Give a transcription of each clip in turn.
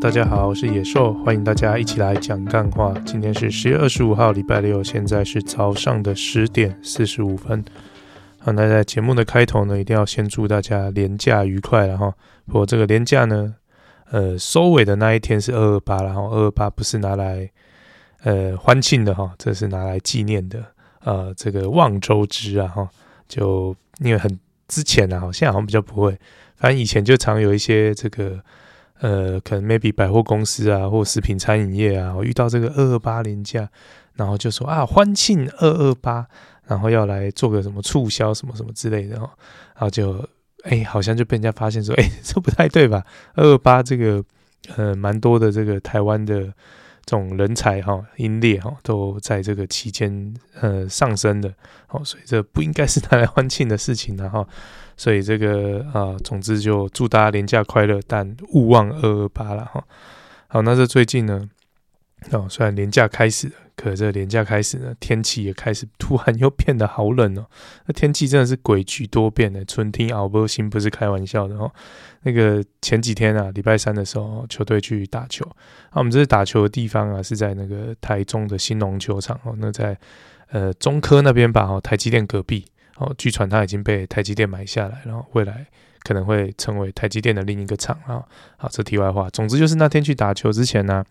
大家好，我是野兽，欢迎大家一起来讲干话。今天是十月二十五号，礼拜六，现在是早上的十点四十五分。好，那在节目的开头呢，一定要先祝大家连假愉快了哈。不过这个连假呢，呃，收尾的那一天是二二八，然后二二八不是拿来呃欢庆的哈，这是拿来纪念的。呃，这个望周知啊哈，就因为很之前啊，现在好像比较不会，反正以前就常有一些这个。呃，可能 maybe 百货公司啊，或食品餐饮业啊，我遇到这个二二八连假，然后就说啊，欢庆二二八，然后要来做个什么促销什么什么之类的哦，然后就哎，好像就被人家发现说，哎，这不太对吧？二二八这个呃，蛮多的这个台湾的这种人才哈，英烈哈，都在这个期间呃上升的，哦，所以这不应该是拿来欢庆的事情，然后。所以这个啊、总之就祝大家连假快乐，但勿忘二二八了哈。好，那这最近呢，哦，虽然连假开始了，可这连假开始呢，天气也开始突然又变得好冷哦。那天气真的是诡谲多变的，春天熬不醒不是开玩笑的哦。那个前几天啊，礼拜三的时候，球队去打球，啊，我们这次打球的地方啊，是在那个台中的兴农球场哦，那在呃中科那边吧，哦，台积电隔壁。哦，据传它已经被台积电买下来，然后未来可能会成为台积电的另一个厂啊。好，这题外话。总之就是那天去打球之前呢，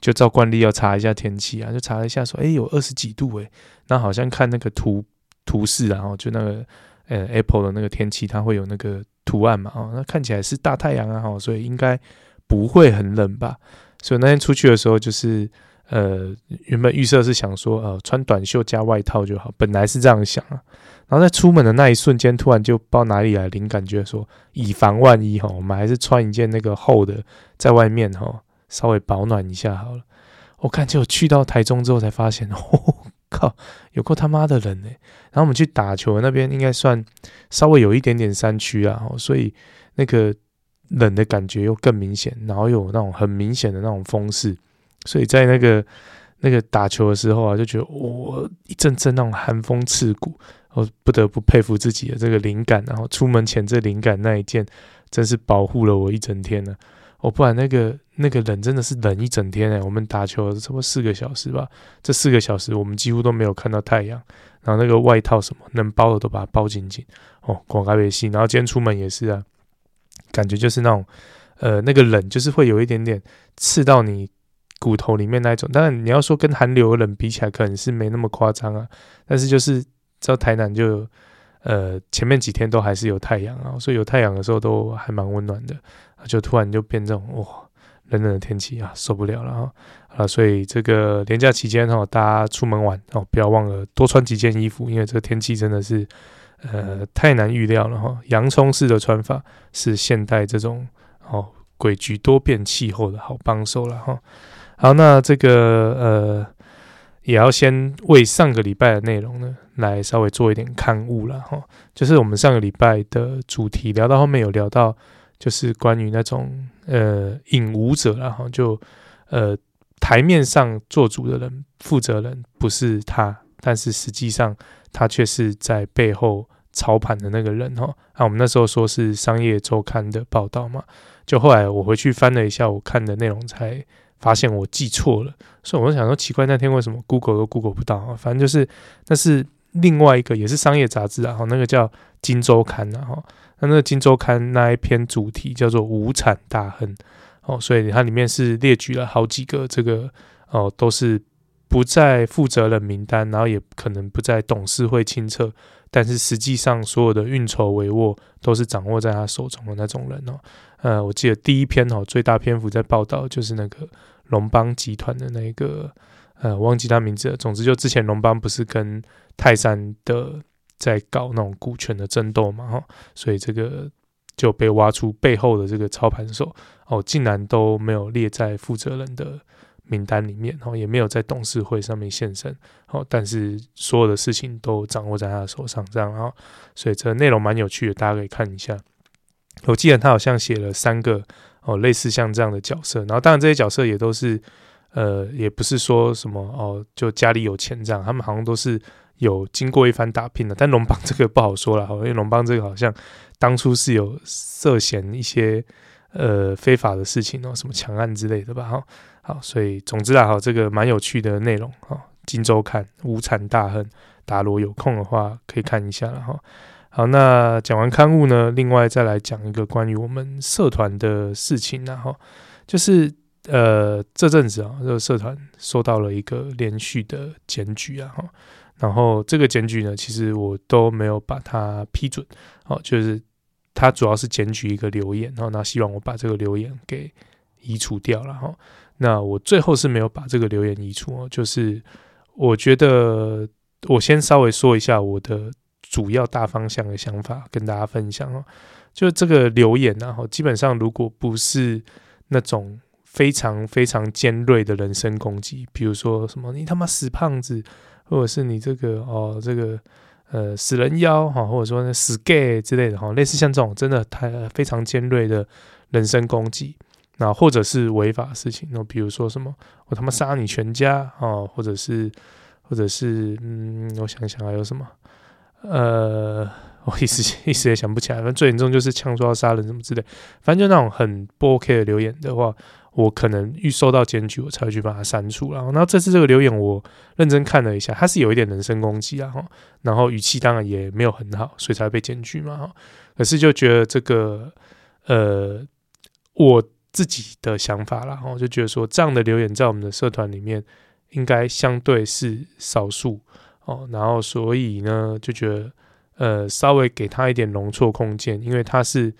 就照惯例要查一下天气啊，就查了一下说，哎，有二十几度诶。那好像看那个图图示，然后就那个呃 Apple 的那个天气，它会有那个图案嘛，哦，那看起来是大太阳啊，哈，所以应该不会很冷吧。所以那天出去的时候就是。呃，原本预设是想说，呃，穿短袖加外套就好，本来是这样想啊。然后在出门的那一瞬间，突然就不知道哪里来灵感，觉得说，以防万一哈，我们还是穿一件那个厚的，在外面哈，稍微保暖一下好了。我看就去到台中之后才发现，哦靠，有够他妈的冷呢。然后我们去打球那边应该算稍微有一点点山区啊，所以那个冷的感觉又更明显，然后有那种很明显的那种风势。所以在那个那个打球的时候啊，就觉得我一阵阵那种寒风刺骨，我不得不佩服自己的这个灵感。然后出门前这灵感那一件，真是保护了我一整天呢。我不然那个那个冷真的是冷一整天哎。我们打球差不多四个小时吧，这四个小时我们几乎都没有看到太阳。然后那个外套什么能包的都把它包紧紧哦，广开微信。然后今天出门也是啊，感觉就是那种呃那个冷就是会有一点点刺到你。骨头里面那一种，当然你要说跟寒流冷比起来，可能是没那么夸张啊。但是就是到台南就，呃，前面几天都还是有太阳啊，所以有太阳的时候都还蛮温暖的。就突然就变这种哇，冷冷的天气啊，受不了了啊！啊，所以这个连假期间哈，大家出门玩哦，不要忘了多穿几件衣服，因为这个天气真的是呃太难预料了哈。洋葱式的穿法是现代这种哦诡谲多变气候的好帮手了哈。好，那这个呃，也要先为上个礼拜的内容呢，来稍微做一点刊物了哈。就是我们上个礼拜的主题聊到后面有聊到，就是关于那种呃隐舞者然后就呃台面上做主的人负责人不是他，但是实际上他却是在背后操盘的那个人哈。那我们那时候说是商业周刊的报道嘛，就后来我回去翻了一下，我看的内容才。发现我记错了，所以我就想说奇怪，那天为什么 Google 都 Google 不到啊？反正就是那是另外一个也是商业杂志啊，哈，那个叫《金周刊》啊，哈，那那个《金周刊》那一篇主题叫做“无产大亨”哦，所以它里面是列举了好几个这个哦，都是不在负责人名单，然后也可能不在董事会清册，但是实际上所有的运筹帷幄都是掌握在他手中的那种人哦。呃，我记得第一篇哦，最大篇幅在报道就是那个龙邦集团的那个，呃，忘记他名字了。总之，就之前龙邦不是跟泰山的在搞那种股权的争斗嘛，哈，所以这个就被挖出背后的这个操盘手哦，竟然都没有列在负责人的名单里面，然哦，也没有在董事会上面现身，哦，但是所有的事情都掌握在他的手上，这样啊，所以这个内容蛮有趣的，大家可以看一下。我记得他好像写了三个哦，类似像这样的角色，然后当然这些角色也都是呃，也不是说什么哦，就家里有钱这样，他们好像都是有经过一番打拼的。但龙邦 这个不好说了，因为龙邦这个好像当初是有涉嫌一些呃非法的事情哦，什么强案之类的吧，哈。好，所以总之啊，哈，这个蛮有趣的内容哈。今周刊无产大亨，大家如果有空的话可以看一下了哈。好，那讲完刊物呢，另外再来讲一个关于我们社团的事情，然后就是呃这阵子啊，这个社团收到了一个连续的检举啊，哈，然后这个检举呢，其实我都没有把它批准，哦，就是它主要是检举一个留言，然后那希望我把这个留言给移除掉了哈，那我最后是没有把这个留言移除哦，就是我觉得我先稍微说一下我的。主要大方向的想法跟大家分享哦，就这个留言然后基本上如果不是那种非常非常尖锐的人身攻击，比如说什么你他妈死胖子，或者是你这个哦这个呃死人妖哈，或者说那死 gay 之类的哈，类似像这种真的太非常尖锐的人身攻击，那或者是违法的事情，那比如说什么我他妈杀你全家啊，或者是或者是嗯，我想想还有什么。呃，我一时一时也想不起来，反正最严重就是呛说要杀人什么之类，反正就那种很不 OK 的留言的话，我可能预收到检举，我才会去把它删除。然后，那这次这个留言我认真看了一下，它是有一点人身攻击啊，然后语气当然也没有很好，所以才被检举嘛，可是就觉得这个，呃，我自己的想法啦，我，就觉得说这样的留言在我们的社团里面应该相对是少数。哦，然后所以呢，就觉得呃，稍微给他一点容错空间，因为他是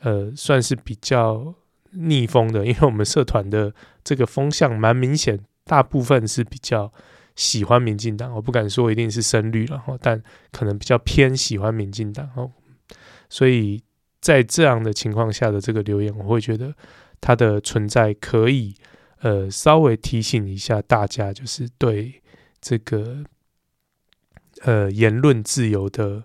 呃，算是比较逆风的，因为我们社团的这个风向蛮明显，大部分是比较喜欢民进党，我不敢说一定是深绿了，但可能比较偏喜欢民进党哦，所以在这样的情况下的这个留言，我会觉得它的存在可以呃，稍微提醒一下大家，就是对这个。呃，言论自由的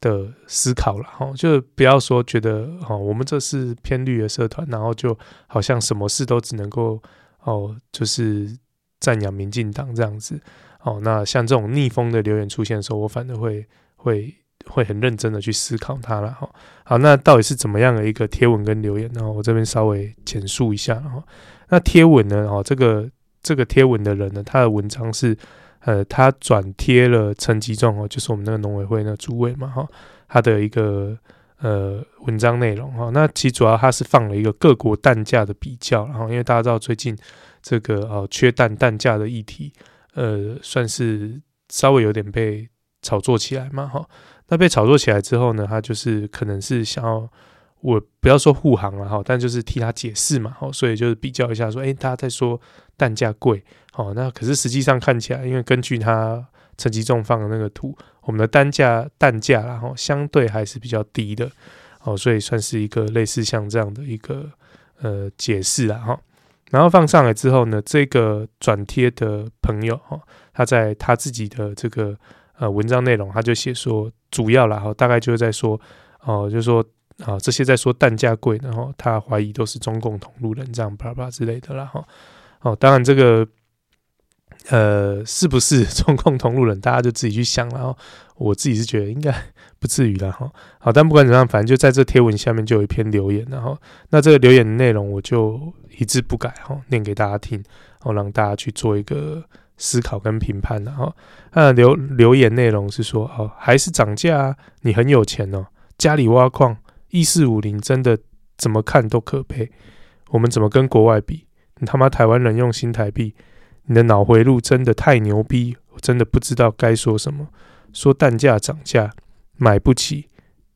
的思考了哈，就不要说觉得哦，我们这是偏绿的社团，然后就好像什么事都只能够哦，就是赞扬民进党这样子哦。那像这种逆风的留言出现的时候，我反而会会会很认真的去思考它了哈。好，那到底是怎么样的一个贴文跟留言呢？我这边稍微简述一下哈。那贴文呢？哦，这个这个贴文的人呢，他的文章是。呃，他转贴了陈吉仲哦，就是我们那个农委会那个主委嘛哈，他的一个呃文章内容哈。那其主要他是放了一个各国蛋价的比较，然后因为大家知道最近这个呃缺蛋蛋价的议题，呃，算是稍微有点被炒作起来嘛哈。那被炒作起来之后呢，他就是可能是想要。我不要说护航了哈，但就是替他解释嘛，所以就是比较一下说，诶，大家在说蛋价贵，好，那可是实际上看起来，因为根据他成绩重放的那个图，我们的单价蛋价然后相对还是比较低的，哦，所以算是一个类似像这样的一个呃解释了哈。然后放上来之后呢，这个转贴的朋友哈，他在他自己的这个呃文章内容，他就写说，主要然后大概就是在说，哦，就是说。啊，这些在说蛋价贵，然后他怀疑都是中共同路人这样叭叭之类的啦哈。哦，当然这个呃是不是 中共同路人，大家就自己去想了。然后我自己是觉得应该不至于了哈。好，但不管怎样，反正就在这贴文下面就有一篇留言，然后那这个留言的内容我就一字不改哈，念给大家听，然后让大家去做一个思考跟评判。然后那留留言内容是说哦，还是涨价啊？你很有钱哦，家里挖矿。一四五零真的怎么看都可悲，我们怎么跟国外比？你他妈台湾人用新台币，你的脑回路真的太牛逼，我真的不知道该说什么。说蛋价涨价买不起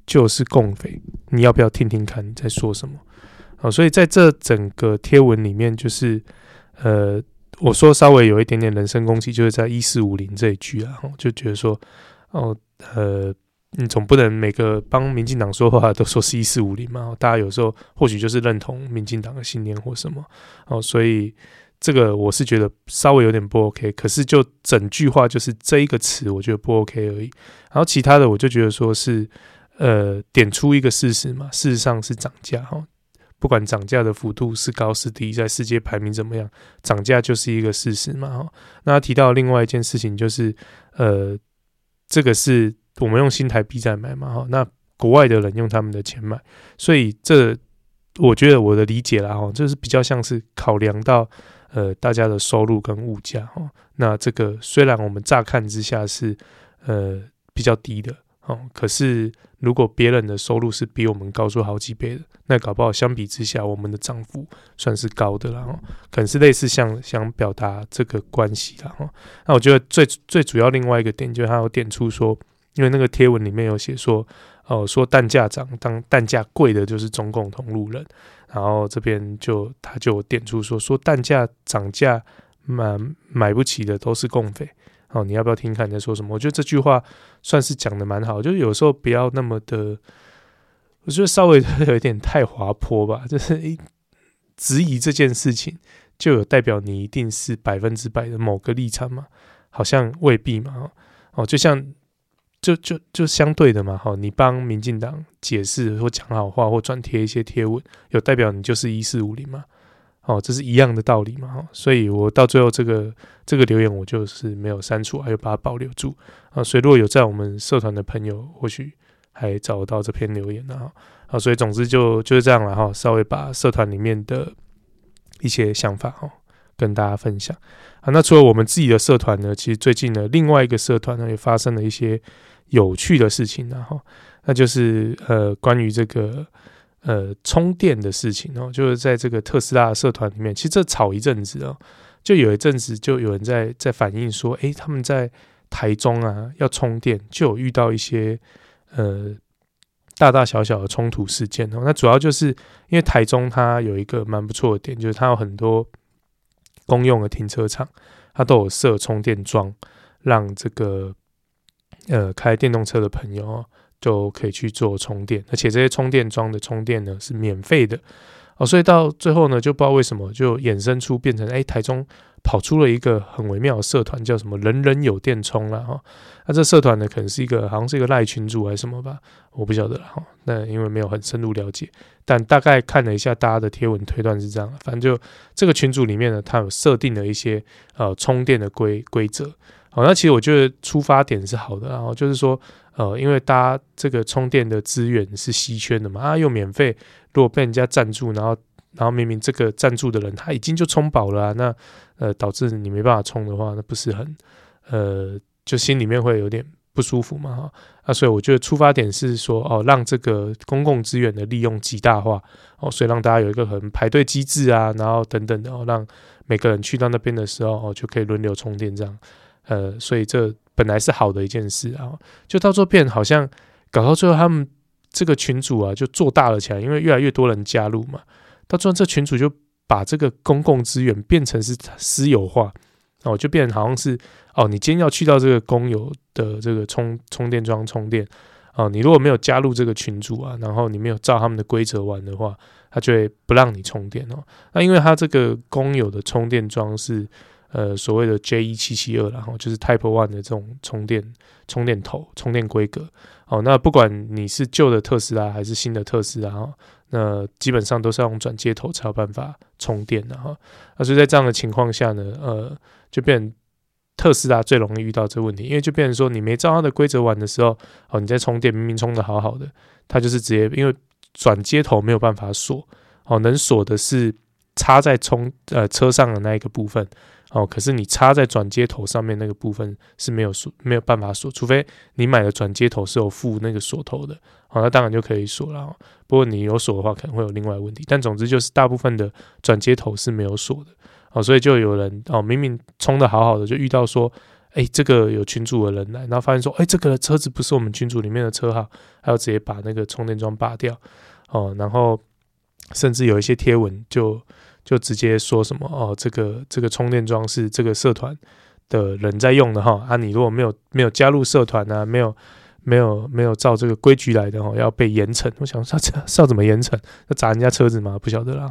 就是共匪，你要不要听听看你在说什么？啊，所以在这整个贴文里面，就是呃，我说稍微有一点点人身攻击，就是在一四五零这一句啊，我就觉得说哦，呃。你总不能每个帮民进党说话都说是一四五零嘛？大家有时候或许就是认同民进党的信念或什么哦，所以这个我是觉得稍微有点不 OK。可是就整句话就是这一个词，我觉得不 OK 而已。然后其他的我就觉得说是呃点出一个事实嘛，事实上是涨价哈，不管涨价的幅度是高是低，在世界排名怎么样，涨价就是一个事实嘛哈。那提到另外一件事情就是呃这个是。我们用新台币在买嘛，哈，那国外的人用他们的钱买，所以这我觉得我的理解啦哈，就是比较像是考量到呃大家的收入跟物价哈。那这个虽然我们乍看之下是呃比较低的哦，可是如果别人的收入是比我们高出好几倍的，那搞不好相比之下我们的涨幅算是高的了哈。可能是类似像想表达这个关系了哈。那我觉得最最主要另外一个点就是他有点出说，因为那个贴文里面有写说。哦，说蛋价涨，当蛋价贵的就是中共同路人，然后这边就他就点出说，说蛋价涨价买买不起的都是共匪。哦，你要不要听看你在说什么？我觉得这句话算是讲的蛮好，就是有时候不要那么的，我觉得稍微有一点太滑坡吧，就是一质疑这件事情，就有代表你一定是百分之百的某个立场嘛？好像未必嘛。哦，就像。就就就相对的嘛，哈，你帮民进党解释或讲好话或转贴一些贴文，有代表你就是一四五零嘛，哦，这是一样的道理嘛，哈，所以我到最后这个这个留言我就是没有删除，还有把它保留住啊，所以如果有在我们社团的朋友，或许还找得到这篇留言呢，啊，所以总之就就是这样了哈，稍微把社团里面的一些想法哈跟大家分享啊，那除了我们自己的社团呢，其实最近呢另外一个社团呢也发生了一些。有趣的事情，然后那就是呃，关于这个呃充电的事情哦，就是在这个特斯拉的社团里面，其实这吵一阵子哦，就有一阵子就有人在在反映说，诶，他们在台中啊要充电，就有遇到一些呃大大小小的冲突事件哦。那主要就是因为台中它有一个蛮不错的点，就是它有很多公用的停车场，它都有设充电桩，让这个。呃，开电动车的朋友就可以去做充电，而且这些充电桩的充电呢是免费的哦，所以到最后呢，就不知道为什么就衍生出变成，哎，台中跑出了一个很微妙的社团，叫什么“人人有电充”了哈。那这社团呢，可能是一个好像是一个赖群主还是什么吧，我不晓得了哈。那因为没有很深入了解，但大概看了一下大家的贴文推断是这样，反正就这个群组里面呢，它有设定了一些呃充电的规规则。好，那其实我觉得出发点是好的，然后就是说，呃，因为大家这个充电的资源是稀缺的嘛，啊，又免费，如果被人家赞助，然后，然后明明这个赞助的人他已经就充饱了啊，那呃，导致你没办法充的话，那不是很，呃，就心里面会有点不舒服嘛，哈，啊，所以我觉得出发点是说，哦，让这个公共资源的利用极大化，哦，所以让大家有一个很排队机制啊，然后等等的，哦，让每个人去到那边的时候，哦，就可以轮流充电这样。呃，所以这本来是好的一件事啊，就到最后变好像搞到最后，他们这个群主啊就做大了起来，因为越来越多人加入嘛。到最后，这群主就把这个公共资源变成是私有化哦，就变成好像是哦，你今天要去到这个公有的这个充充电桩充电哦，你如果没有加入这个群组啊，然后你没有照他们的规则玩的话，他就会不让你充电哦。那因为它这个公有的充电桩是。呃，所谓的 J 一七七二，然后就是 Type One 的这种充电充电头充电规格。哦，那不管你是旧的特斯拉还是新的特斯拉，哈，那基本上都是要用转接头才有办法充电的哈。那所以在这样的情况下呢，呃，就变特斯拉最容易遇到这个问题，因为就变成说你没照它的规则玩的时候，哦，你在充电明明充的好好的，它就是直接因为转接头没有办法锁，哦，能锁的是插在充呃车上的那一个部分。哦，可是你插在转接头上面那个部分是没有锁，没有办法锁，除非你买的转接头是有附那个锁头的，好，那当然就可以锁了。不过你有锁的话，可能会有另外问题。但总之就是大部分的转接头是没有锁的，哦，所以就有人哦，明明充的好好的，就遇到说，哎，这个有群主的人来，然后发现说，哎，这个车子不是我们群主里面的车号，还要直接把那个充电桩拔掉，哦，然后甚至有一些贴文就。就直接说什么哦，这个这个充电桩是这个社团的人在用的哈啊，你如果没有没有加入社团啊，没有没有没有照这个规矩来的哈，要被严惩。我想说 这是要怎么严惩？要砸人家车子吗？不晓得啦。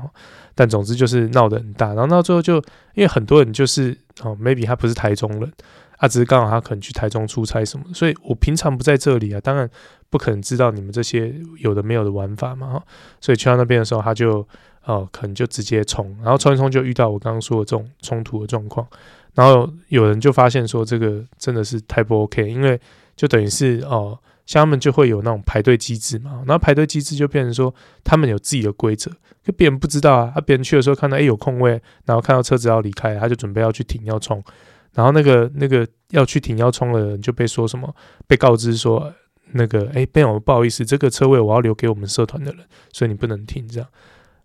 但总之就是闹得很大，然后到最后就因为很多人就是哦，maybe 他不是台中人啊，只是刚好他可能去台中出差什么，所以我平常不在这里啊，当然不可能知道你们这些有的没有的玩法嘛哈，所以去到那边的时候他就。哦，可能就直接冲，然后冲一冲就遇到我刚刚说的这种冲突的状况，然后有人就发现说这个真的是太不 OK，因为就等于是哦，像他们就会有那种排队机制嘛，然后排队机制就变成说他们有自己的规则，就别人不知道啊，他别人去的时候看到哎有空位，然后看到车子要离开，他就准备要去停要冲，然后那个那个要去停要冲的人就被说什么，被告知说那个哎，朋友不好意思，这个车位我要留给我们社团的人，所以你不能停这样。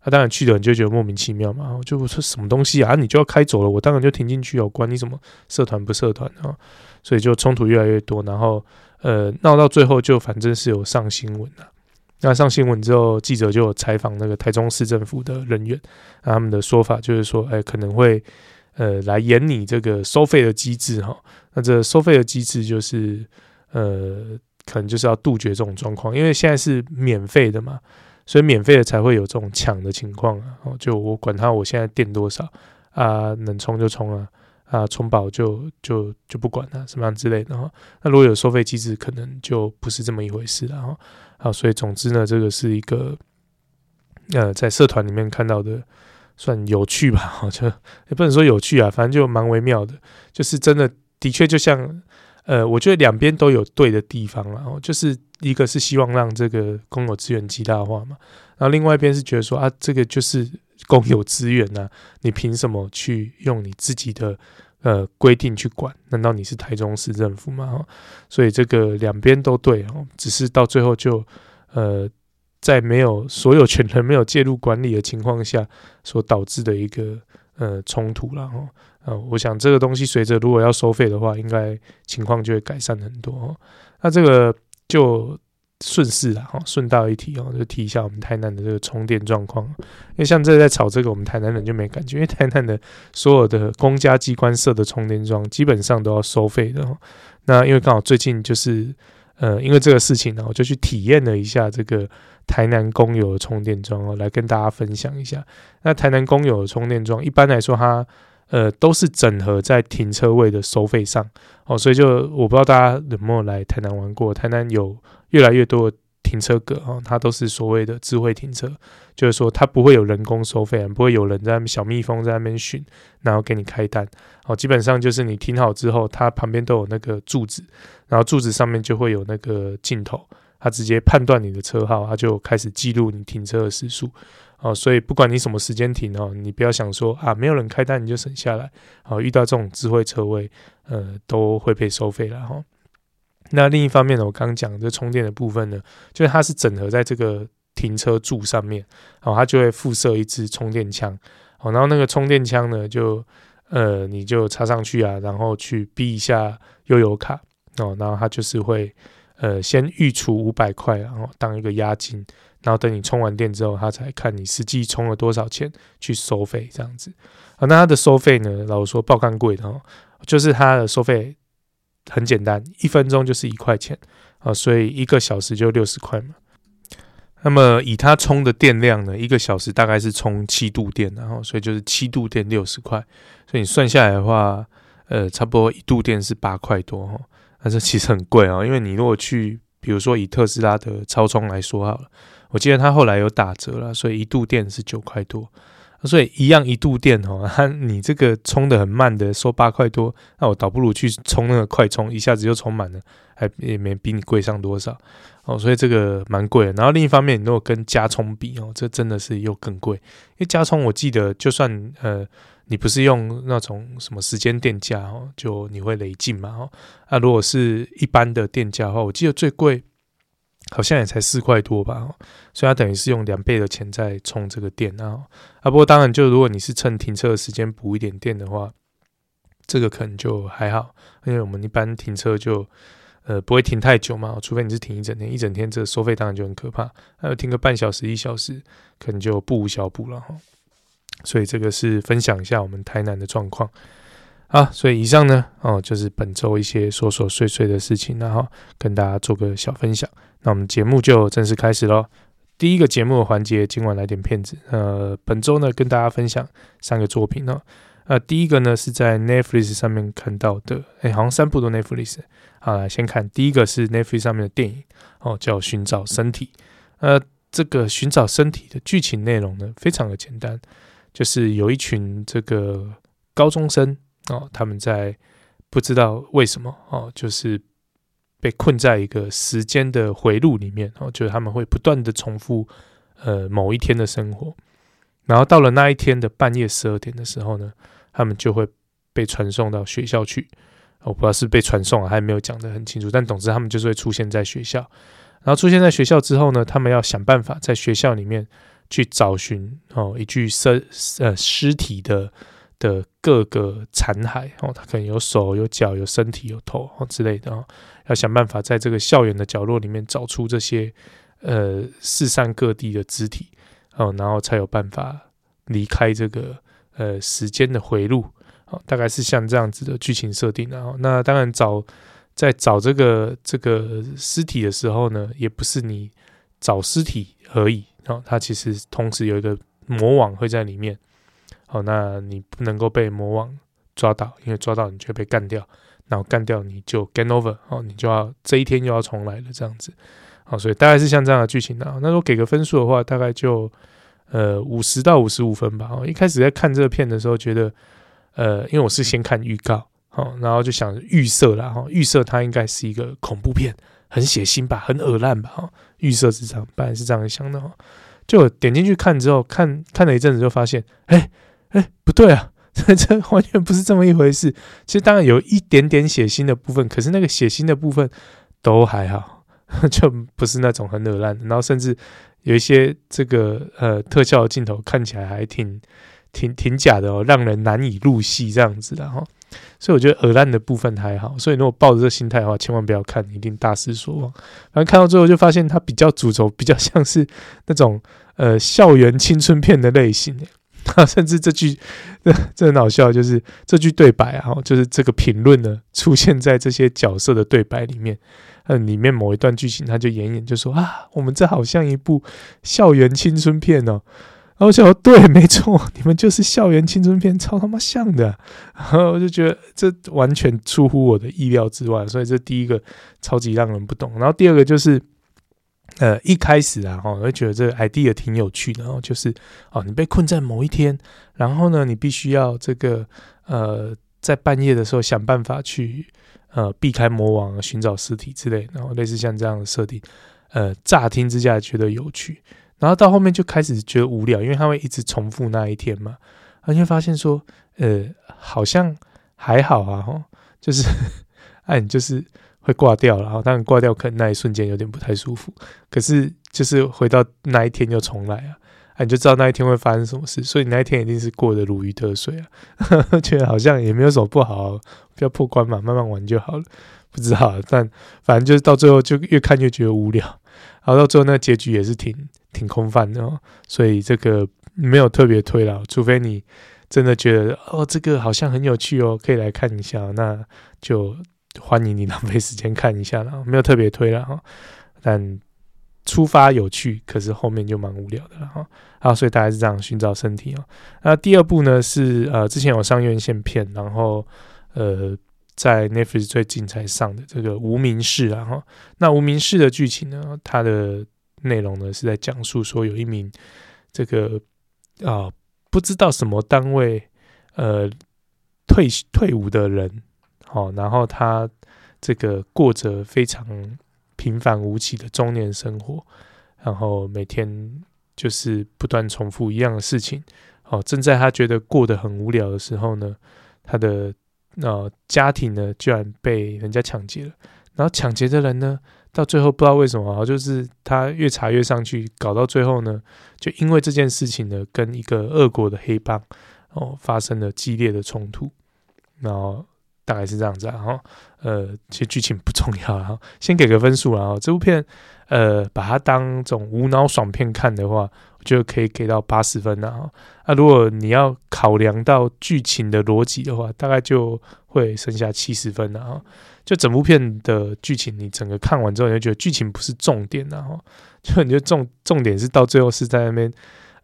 他、啊、当然去的人就觉得莫名其妙嘛，我就说什么东西啊，你就要开走了，我当然就停进去，有关你什么社团不社团啊？所以就冲突越来越多，然后呃闹到最后就反正是有上新闻了。那上新闻之后，记者就有采访那个台中市政府的人员，他们的说法就是说，哎，可能会呃来演拟这个收费的机制哈。那这收费的机制就是呃可能就是要杜绝这种状况，因为现在是免费的嘛。所以免费的才会有这种抢的情况啊！哦，就我管他，我现在电多少啊，能充就充啊，啊，充饱就就就不管了，什么样之类的哈。那如果有收费机制，可能就不是这么一回事了哈。好，所以总之呢，这个是一个呃，在社团里面看到的，算有趣吧？好像也不能说有趣啊，反正就蛮微妙的，就是真的，的确就像。呃，我觉得两边都有对的地方，然后就是一个是希望让这个公有资源极大化嘛，然后另外一边是觉得说啊，这个就是公有资源呐，你凭什么去用你自己的呃规定去管？难道你是台中市政府吗？所以这个两边都对哦，只是到最后就呃，在没有所有权人没有介入管理的情况下所导致的一个呃冲突了哈。呃，我想这个东西随着如果要收费的话，应该情况就会改善很多。那这个就顺势了哈，顺道一提哦，就提一下我们台南的这个充电状况。因为像这在炒这个，我们台南人就没感觉，因为台南的所有的公家机关设的充电桩基本上都要收费的。那因为刚好最近就是呃，因为这个事情呢，我就去体验了一下这个台南公有的充电桩哦，来跟大家分享一下。那台南公有的充电桩，一般来说它呃，都是整合在停车位的收费上哦，所以就我不知道大家有没有来台南玩过，台南有越来越多的停车格哦，它都是所谓的智慧停车，就是说它不会有人工收费，不会有人在小蜜蜂在那边巡，然后给你开单哦，基本上就是你停好之后，它旁边都有那个柱子，然后柱子上面就会有那个镜头，它直接判断你的车号，它就开始记录你停车的时数。哦，所以不管你什么时间停哦，你不要想说啊，没有人开单你就省下来。好，遇到这种智慧车位，呃，都会被收费了哈。那另一方面呢，我刚刚讲这充电的部分呢，就是它是整合在这个停车柱上面，好，它就会附设一支充电枪。好，然后那个充电枪呢，就呃，你就插上去啊，然后去逼一下悠游卡哦，然后它就是会呃先预储五百块，然后当一个押金。然后等你充完电之后，他才看你实际充了多少钱去收费，这样子。啊，那他的收费呢？老实说，爆干贵的哦。就是他的收费很简单，一分钟就是一块钱啊，所以一个小时就六十块嘛。那么以他充的电量呢，一个小时大概是充七度电，然后所以就是七度电六十块。所以你算下来的话，呃，差不多一度电是八块多哦。但是其实很贵啊，因为你如果去，比如说以特斯拉的超充来说好了。我记得他后来有打折了，所以一度电是九块多，所以一样一度电哦，你这个充得很慢的收八块多，那我倒不如去充那个快充，一下子就充满了，还也没比你贵上多少哦，所以这个蛮贵。然后另一方面，你如果跟加充比哦，这真的是又更贵，因为加充我记得就算呃你不是用那种什么时间电价哦，就你会累进嘛哦，那如果是一般的电价的话，我记得最贵。好像也才四块多吧，所以它等于是用两倍的钱在充这个电啊。啊，不过当然，就如果你是趁停车的时间补一点电的话，这个可能就还好，因为我们一般停车就呃不会停太久嘛，除非你是停一整天，一整天这收费当然就很可怕。还有停个半小时、一小时，可能就不无小补了哈。所以这个是分享一下我们台南的状况。啊，所以以上呢，哦，就是本周一些琐琐碎碎的事情，然后跟大家做个小分享。那我们节目就正式开始喽。第一个节目的环节，今晚来点片子。呃，本周呢，跟大家分享三个作品呢。呃，第一个呢是在 Netflix 上面看到的，哎，好像三部都 Netflix。好，来先看第一个是 Netflix 上面的电影，哦，叫《寻找身体》。呃，这个《寻找身体》的剧情内容呢，非常的简单，就是有一群这个高中生。哦，他们在不知道为什么哦，就是被困在一个时间的回路里面哦，就是他们会不断的重复呃某一天的生活，然后到了那一天的半夜十二点的时候呢，他们就会被传送到学校去。我不知道是被传送了，还没有讲得很清楚，但总之他们就是会出现在学校，然后出现在学校之后呢，他们要想办法在学校里面去找寻哦一具尸呃尸体的。的各个残骸哦，他可能有手、有脚、有身体、有头哦之类的哦，要想办法在这个校园的角落里面找出这些呃四散各地的肢体哦，然后才有办法离开这个呃时间的回路哦，大概是像这样子的剧情设定啊。那当然找在找这个这个尸体的时候呢，也不是你找尸体而已哦，它其实同时有一个魔网会在里面。好，那你不能够被魔王抓到，因为抓到你就会被干掉，然后干掉你就 game over，哦，你就要这一天又要重来了这样子，好，所以大概是像这样的剧情啊。那如果给个分数的话，大概就呃五十到五十五分吧。哦，一开始在看这个片的时候，觉得呃，因为我是先看预告，哦，然后就想预设啦，哈，预设它应该是一个恐怖片，很血腥吧，很恶烂吧，哈，预设是这样，本来是这样想的哈，就点进去看之后，看看了一阵子，就发现，哎。哎，不对啊，这这完全不是这么一回事。其实当然有一点点血腥的部分，可是那个血腥的部分都还好，就不是那种很恶烂的。然后甚至有一些这个呃特效镜头看起来还挺挺挺假的哦，让人难以入戏这样子的哈。所以我觉得恶烂的部分还好。所以如果抱着这心态的话，千万不要看，一定大失所望。反正看到最后就发现它比较主轴比较像是那种呃校园青春片的类型。甚至这句，这这很好笑，就是这句对白啊，就是这个评论呢，出现在这些角色的对白里面。嗯，里面某一段剧情，他就演演就说啊，我们这好像一部校园青春片哦。然后我想说，对，没错，你们就是校园青春片，超他妈像的。然后我就觉得这完全出乎我的意料之外，所以这第一个超级让人不懂。然后第二个就是。呃，一开始啊，哈，我会觉得这个 idea 挺有趣的哦，就是哦，你被困在某一天，然后呢，你必须要这个呃，在半夜的时候想办法去呃避开魔王，寻找尸体之类，然后类似像这样的设定，呃，乍听之下觉得有趣，然后到后面就开始觉得无聊，因为他会一直重复那一天嘛，而且发现说，呃，好像还好啊，哈，就是，哎，就是。会挂掉了，然后当然挂掉，可能那一瞬间有点不太舒服。可是就是回到那一天又重来啊，啊，你就知道那一天会发生什么事，所以那一天一定是过得如鱼得水啊，觉得好像也没有什么不好，不要破关嘛，慢慢玩就好了。不知道，但反正就是到最后就越看越觉得无聊，然后到最后那个结局也是挺挺空泛的哦。所以这个没有特别推了，除非你真的觉得哦这个好像很有趣哦，可以来看一下，那就。欢迎你浪费时间看一下了，没有特别推了哈，但出发有趣，可是后面就蛮无聊的了哈。啊，所以大概是这样寻找身体哦。那第二部呢是呃之前有上院线片，然后呃在 Netflix 最近才上的这个《无名氏》啊哈。那《无名氏》的剧情呢，它的内容呢是在讲述说有一名这个啊、不知道什么单位呃退退伍的人。哦，然后他这个过着非常平凡无奇的中年生活，然后每天就是不断重复一样的事情。哦，正在他觉得过得很无聊的时候呢，他的呃家庭呢居然被人家抢劫了。然后抢劫的人呢，到最后不知道为什么，就是他越查越上去，搞到最后呢，就因为这件事情呢，跟一个俄国的黑帮哦发生了激烈的冲突，然后。大概是这样子啊，哈，呃，其实剧情不重要啊，先给个分数啊。这部片，呃，把它当种无脑爽片看的话，我觉得可以给到八十分啊。啊，如果你要考量到剧情的逻辑的话，大概就会剩下七十分啊。就整部片的剧情，你整个看完之后，你就觉得剧情不是重点啊，就你觉得重重点是到最后是在那边，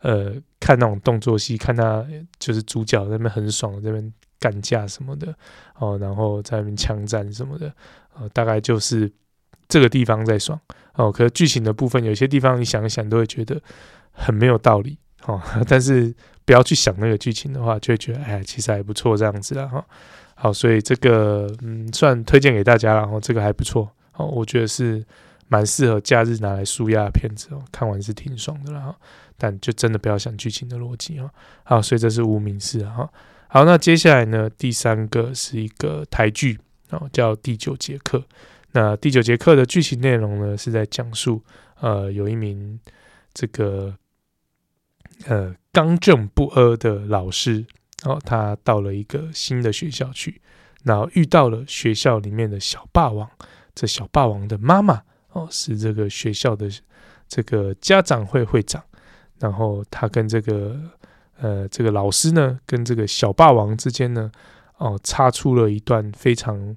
呃，看那种动作戏，看他就是主角那边很爽，在那边。干架什么的哦，然后在那边枪战什么的，呃，大概就是这个地方在爽哦。可是剧情的部分，有些地方你想一想都会觉得很没有道理哦。但是不要去想那个剧情的话，就会觉得哎，其实还不错这样子了哈。好，所以这个嗯，算推荐给大家了，然后这个还不错哦，我觉得是蛮适合假日拿来舒压的片子哦，看完是挺爽的啦。但就真的不要想剧情的逻辑哦。好，所以这是无名氏哈。好，那接下来呢，第三个是一个台剧哦，叫《第九节课》。那《第九节课》的剧情内容呢，是在讲述呃，有一名这个呃刚正不阿的老师哦，他到了一个新的学校去，然后遇到了学校里面的小霸王。这小霸王的妈妈哦，是这个学校的这个家长会会长。然后他跟这个呃这个老师呢，跟这个小霸王之间呢，哦，擦出了一段非常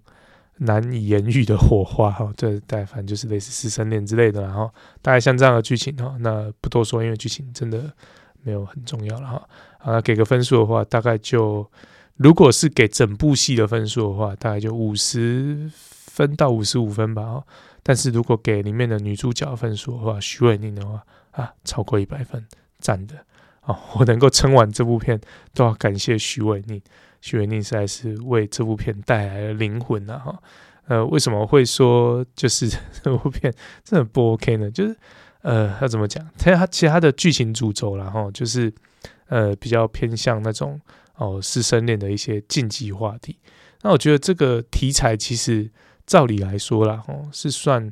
难以言喻的火花哈。这大概反正就是类似师生恋之类的，然后大概像这样的剧情哈，那不多说，因为剧情真的没有很重要了哈。啊，给个分数的话，大概就如果是给整部戏的分数的话，大概就五十分到五十五分吧。哈但是如果给里面的女主角分数的话，徐玮宁的话。啊，超过一百分，赞的哦！我能够撑完这部片，都要感谢许玮宁。许玮宁实在是为这部片带来了灵魂呐！哈，呃，为什么会说就是 这部片真的不 OK 呢？就是呃，要怎么讲？他其他的剧情主轴啦，哈，就是呃比较偏向那种哦师生恋的一些禁忌话题。那我觉得这个题材其实照理来说啦，哦是算。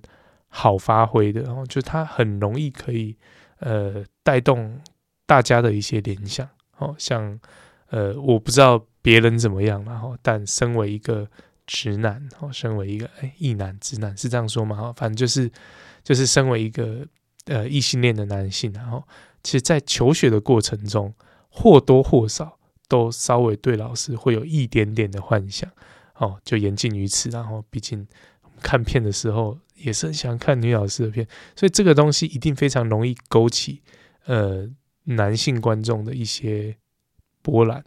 好发挥的，然后就它很容易可以呃带动大家的一些联想，哦，像呃我不知道别人怎么样，然后但身为一个直男，哦，身为一个哎异男直男是这样说吗？反正就是就是身为一个呃异性恋的男性，然后其实在求学的过程中或多或少都稍微对老师会有一点点的幻想，哦，就言尽于此，然后毕竟看片的时候。也是很喜欢看女老师的片，所以这个东西一定非常容易勾起呃男性观众的一些波澜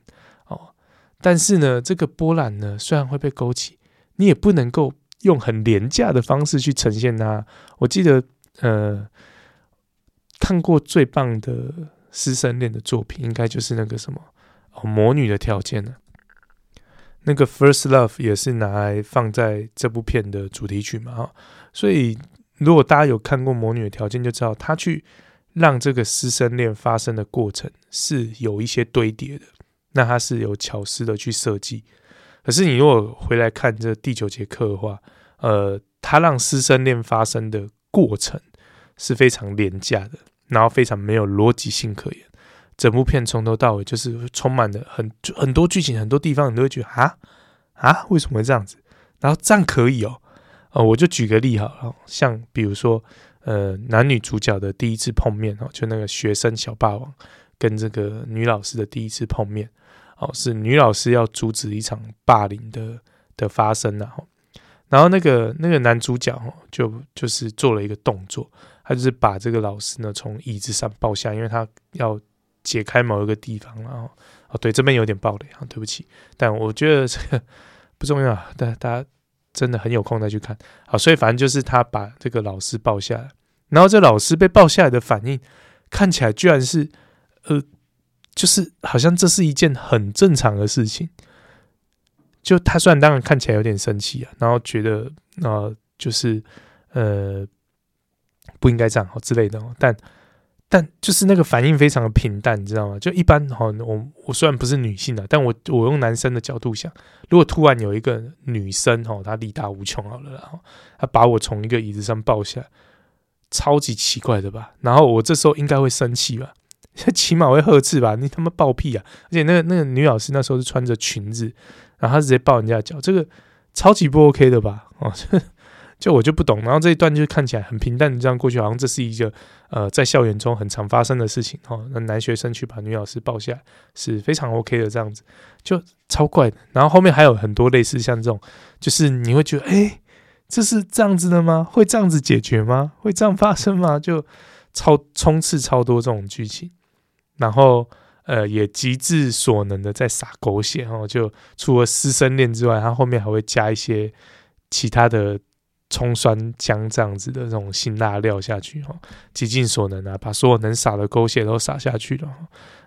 哦。但是呢，这个波澜呢，虽然会被勾起，你也不能够用很廉价的方式去呈现它。我记得呃看过最棒的师生恋的作品，应该就是那个什么哦，《魔女的条件》呢。那个《First Love》也是拿来放在这部片的主题曲嘛，哈。所以，如果大家有看过《魔女的条件》，就知道他去让这个师生恋发生的过程是有一些堆叠的。那它是有巧思的去设计。可是，你如果回来看这第九节课的话，呃，它让师生恋发生的过程是非常廉价的，然后非常没有逻辑性可言。整部片从头到尾就是充满了很很多剧情，很多地方你都会觉得啊啊，为什么会这样子？然后这样可以哦。呃，我就举个例好了，像比如说，呃，男女主角的第一次碰面哦，就那个学生小霸王跟这个女老师的第一次碰面，哦，是女老师要阻止一场霸凌的的发生然后，然后那个那个男主角哦，就就是做了一个动作，他就是把这个老师呢从椅子上抱下，因为他要解开某一个地方，然后哦，对，这边有点暴雷啊，对不起，但我觉得这个不重要，大大家。真的很有空再去看，好，所以反正就是他把这个老师抱下来，然后这老师被抱下来的反应，看起来居然是，呃，就是好像这是一件很正常的事情。就他虽然当然看起来有点生气啊，然后觉得呃，就是呃，不应该这样好之类的，但。但就是那个反应非常的平淡，你知道吗？就一般哈，我我虽然不是女性的，但我我用男生的角度想，如果突然有一个女生哈，她力大无穷好了，然后她把我从一个椅子上抱下来，超级奇怪的吧？然后我这时候应该会生气吧？起码会呵斥吧？你他妈抱屁啊！而且那个那个女老师那时候是穿着裙子，然后她直接抱人家脚，这个超级不 OK 的吧？哦。就我就不懂，然后这一段就看起来很平淡的这样过去，好像这是一个呃在校园中很常发生的事情哦。那男学生去把女老师抱下来是非常 OK 的这样子，就超怪的。然后后面还有很多类似像这种，就是你会觉得，哎，这是这样子的吗？会这样子解决吗？会这样发生吗？就超冲刺超多这种剧情，然后呃也极致所能的在撒狗血哦。就除了师生恋之外，他后面还会加一些其他的。葱酸姜这样子的这种辛辣料下去哈，极尽所能啊，把所有能撒的狗血都撒下去了，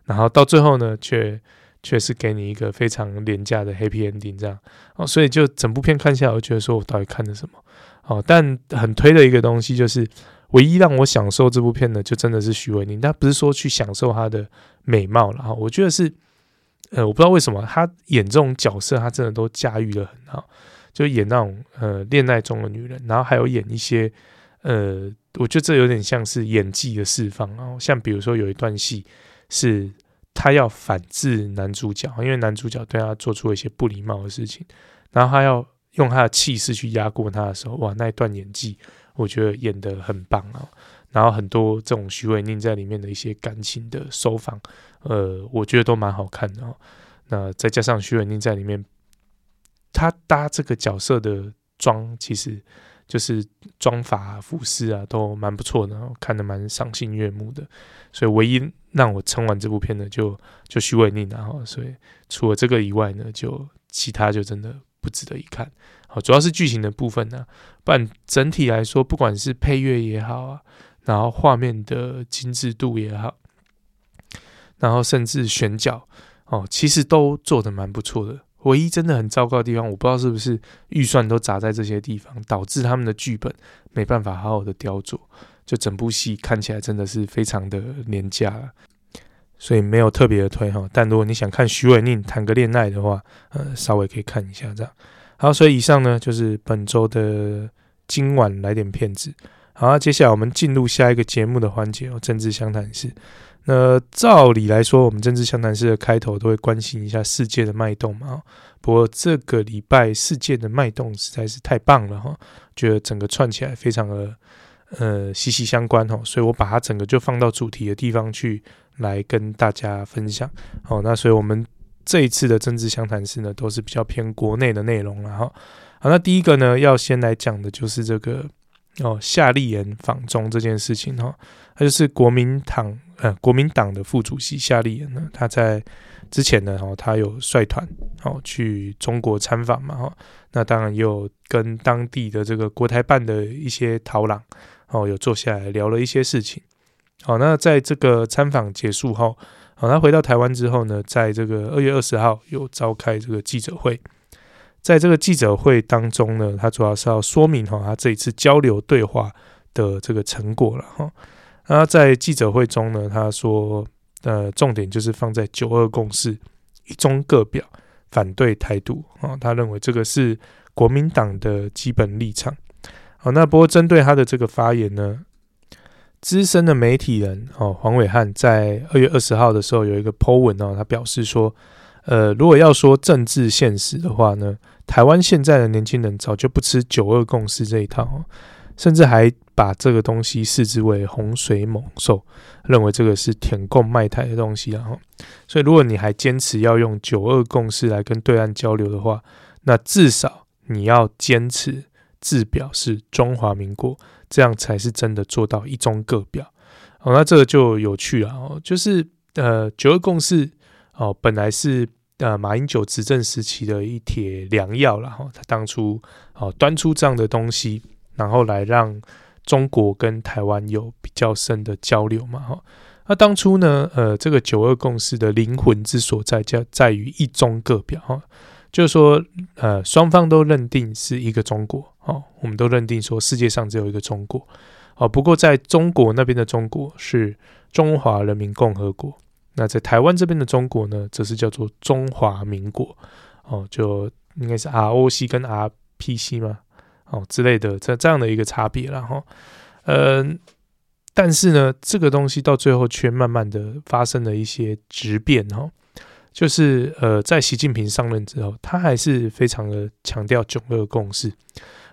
然后到最后呢，却却是给你一个非常廉价的 happy ending 这样，哦，所以就整部片看下来，我觉得说我到底看了什么。哦，但很推的一个东西就是，唯一让我享受这部片的，就真的是许玮甯。他不是说去享受她的美貌了哈，我觉得是，呃，我不知道为什么他演这种角色，他真的都驾驭得很好，就演那种呃恋爱中的女人，然后还有演一些呃，我觉得这有点像是演技的释放哦，像比如说有一段戏是他要反制男主角，因为男主角对他做出了一些不礼貌的事情，然后他要。用他的气势去压过他的时候，哇，那一段演技我觉得演得很棒啊。然后很多这种徐玮宁在里面的一些感情的收放，呃，我觉得都蛮好看的哦。那再加上徐玮宁在里面，他搭这个角色的妆，其实就是妆发啊、服饰啊，都蛮不错的，看得蛮赏心悦目的。所以唯一让我撑完这部片的，就就徐伟宁，然后所以除了这个以外呢，就其他就真的。不值得一看，好，主要是剧情的部分呢、啊。不然整体来说，不管是配乐也好啊，然后画面的精致度也好，然后甚至选角哦，其实都做得蛮不错的。唯一真的很糟糕的地方，我不知道是不是预算都砸在这些地方，导致他们的剧本没办法好好的雕琢，就整部戏看起来真的是非常的廉价了。所以没有特别的推哈，但如果你想看徐玮宁谈个恋爱的话，呃，稍微可以看一下这样。好，所以以上呢就是本周的今晚来点片子。好，接下来我们进入下一个节目的环节哦，政治相谈室。那照理来说，我们政治相谈室的开头都会关心一下世界的脉动嘛。不过这个礼拜世界的脉动实在是太棒了哈，觉得整个串起来非常的呃息息相关哈，所以我把它整个就放到主题的地方去。来跟大家分享，好，那所以我们这一次的政治相谈室呢，都是比较偏国内的内容了哈。好，那第一个呢，要先来讲的就是这个哦，夏立言访中这件事情哈，他就是国民党呃国民党的副主席夏立言呢，他在之前呢，哦，他有率团哦去中国参访嘛哈，那当然也有跟当地的这个国台办的一些头人哦，有坐下来聊了一些事情。好，那在这个参访结束后，好，他回到台湾之后呢，在这个二月二十号有召开这个记者会，在这个记者会当中呢，他主要是要说明哈，他这一次交流对话的这个成果了哈。那在记者会中呢，他说，呃，重点就是放在九二共识、一中各表、反对台独啊，他认为这个是国民党的基本立场。好，那不过针对他的这个发言呢，资深的媒体人哦，黄伟汉在二月二十号的时候有一个 po 文哦，他表示说，呃，如果要说政治现实的话呢，台湾现在的年轻人早就不吃九二共识这一套，甚至还把这个东西视之为洪水猛兽，认为这个是舔共卖台的东西然后。所以，如果你还坚持要用九二共识来跟对岸交流的话，那至少你要坚持自表是中华民国。这样才是真的做到一中各表，哦，那这个就有趣了哦，就是呃九二共识哦，本来是呃马英九执政时期的一帖良药了哈，他当初哦端出这样的东西，然后来让中国跟台湾有比较深的交流嘛哈，那当初呢呃这个九二共识的灵魂之所在，就在于一中各表哈。就是说，呃，双方都认定是一个中国，哦，我们都认定说世界上只有一个中国，哦，不过在中国那边的中国是中华人民共和国，那在台湾这边的中国呢，则是叫做中华民国，哦，就应该是 ROC 跟 RPC 嘛，哦之类的这这样的一个差别了哈，嗯、呃，但是呢，这个东西到最后却慢慢的发生了一些质变哈。就是呃，在习近平上任之后，他还是非常的强调九二共识，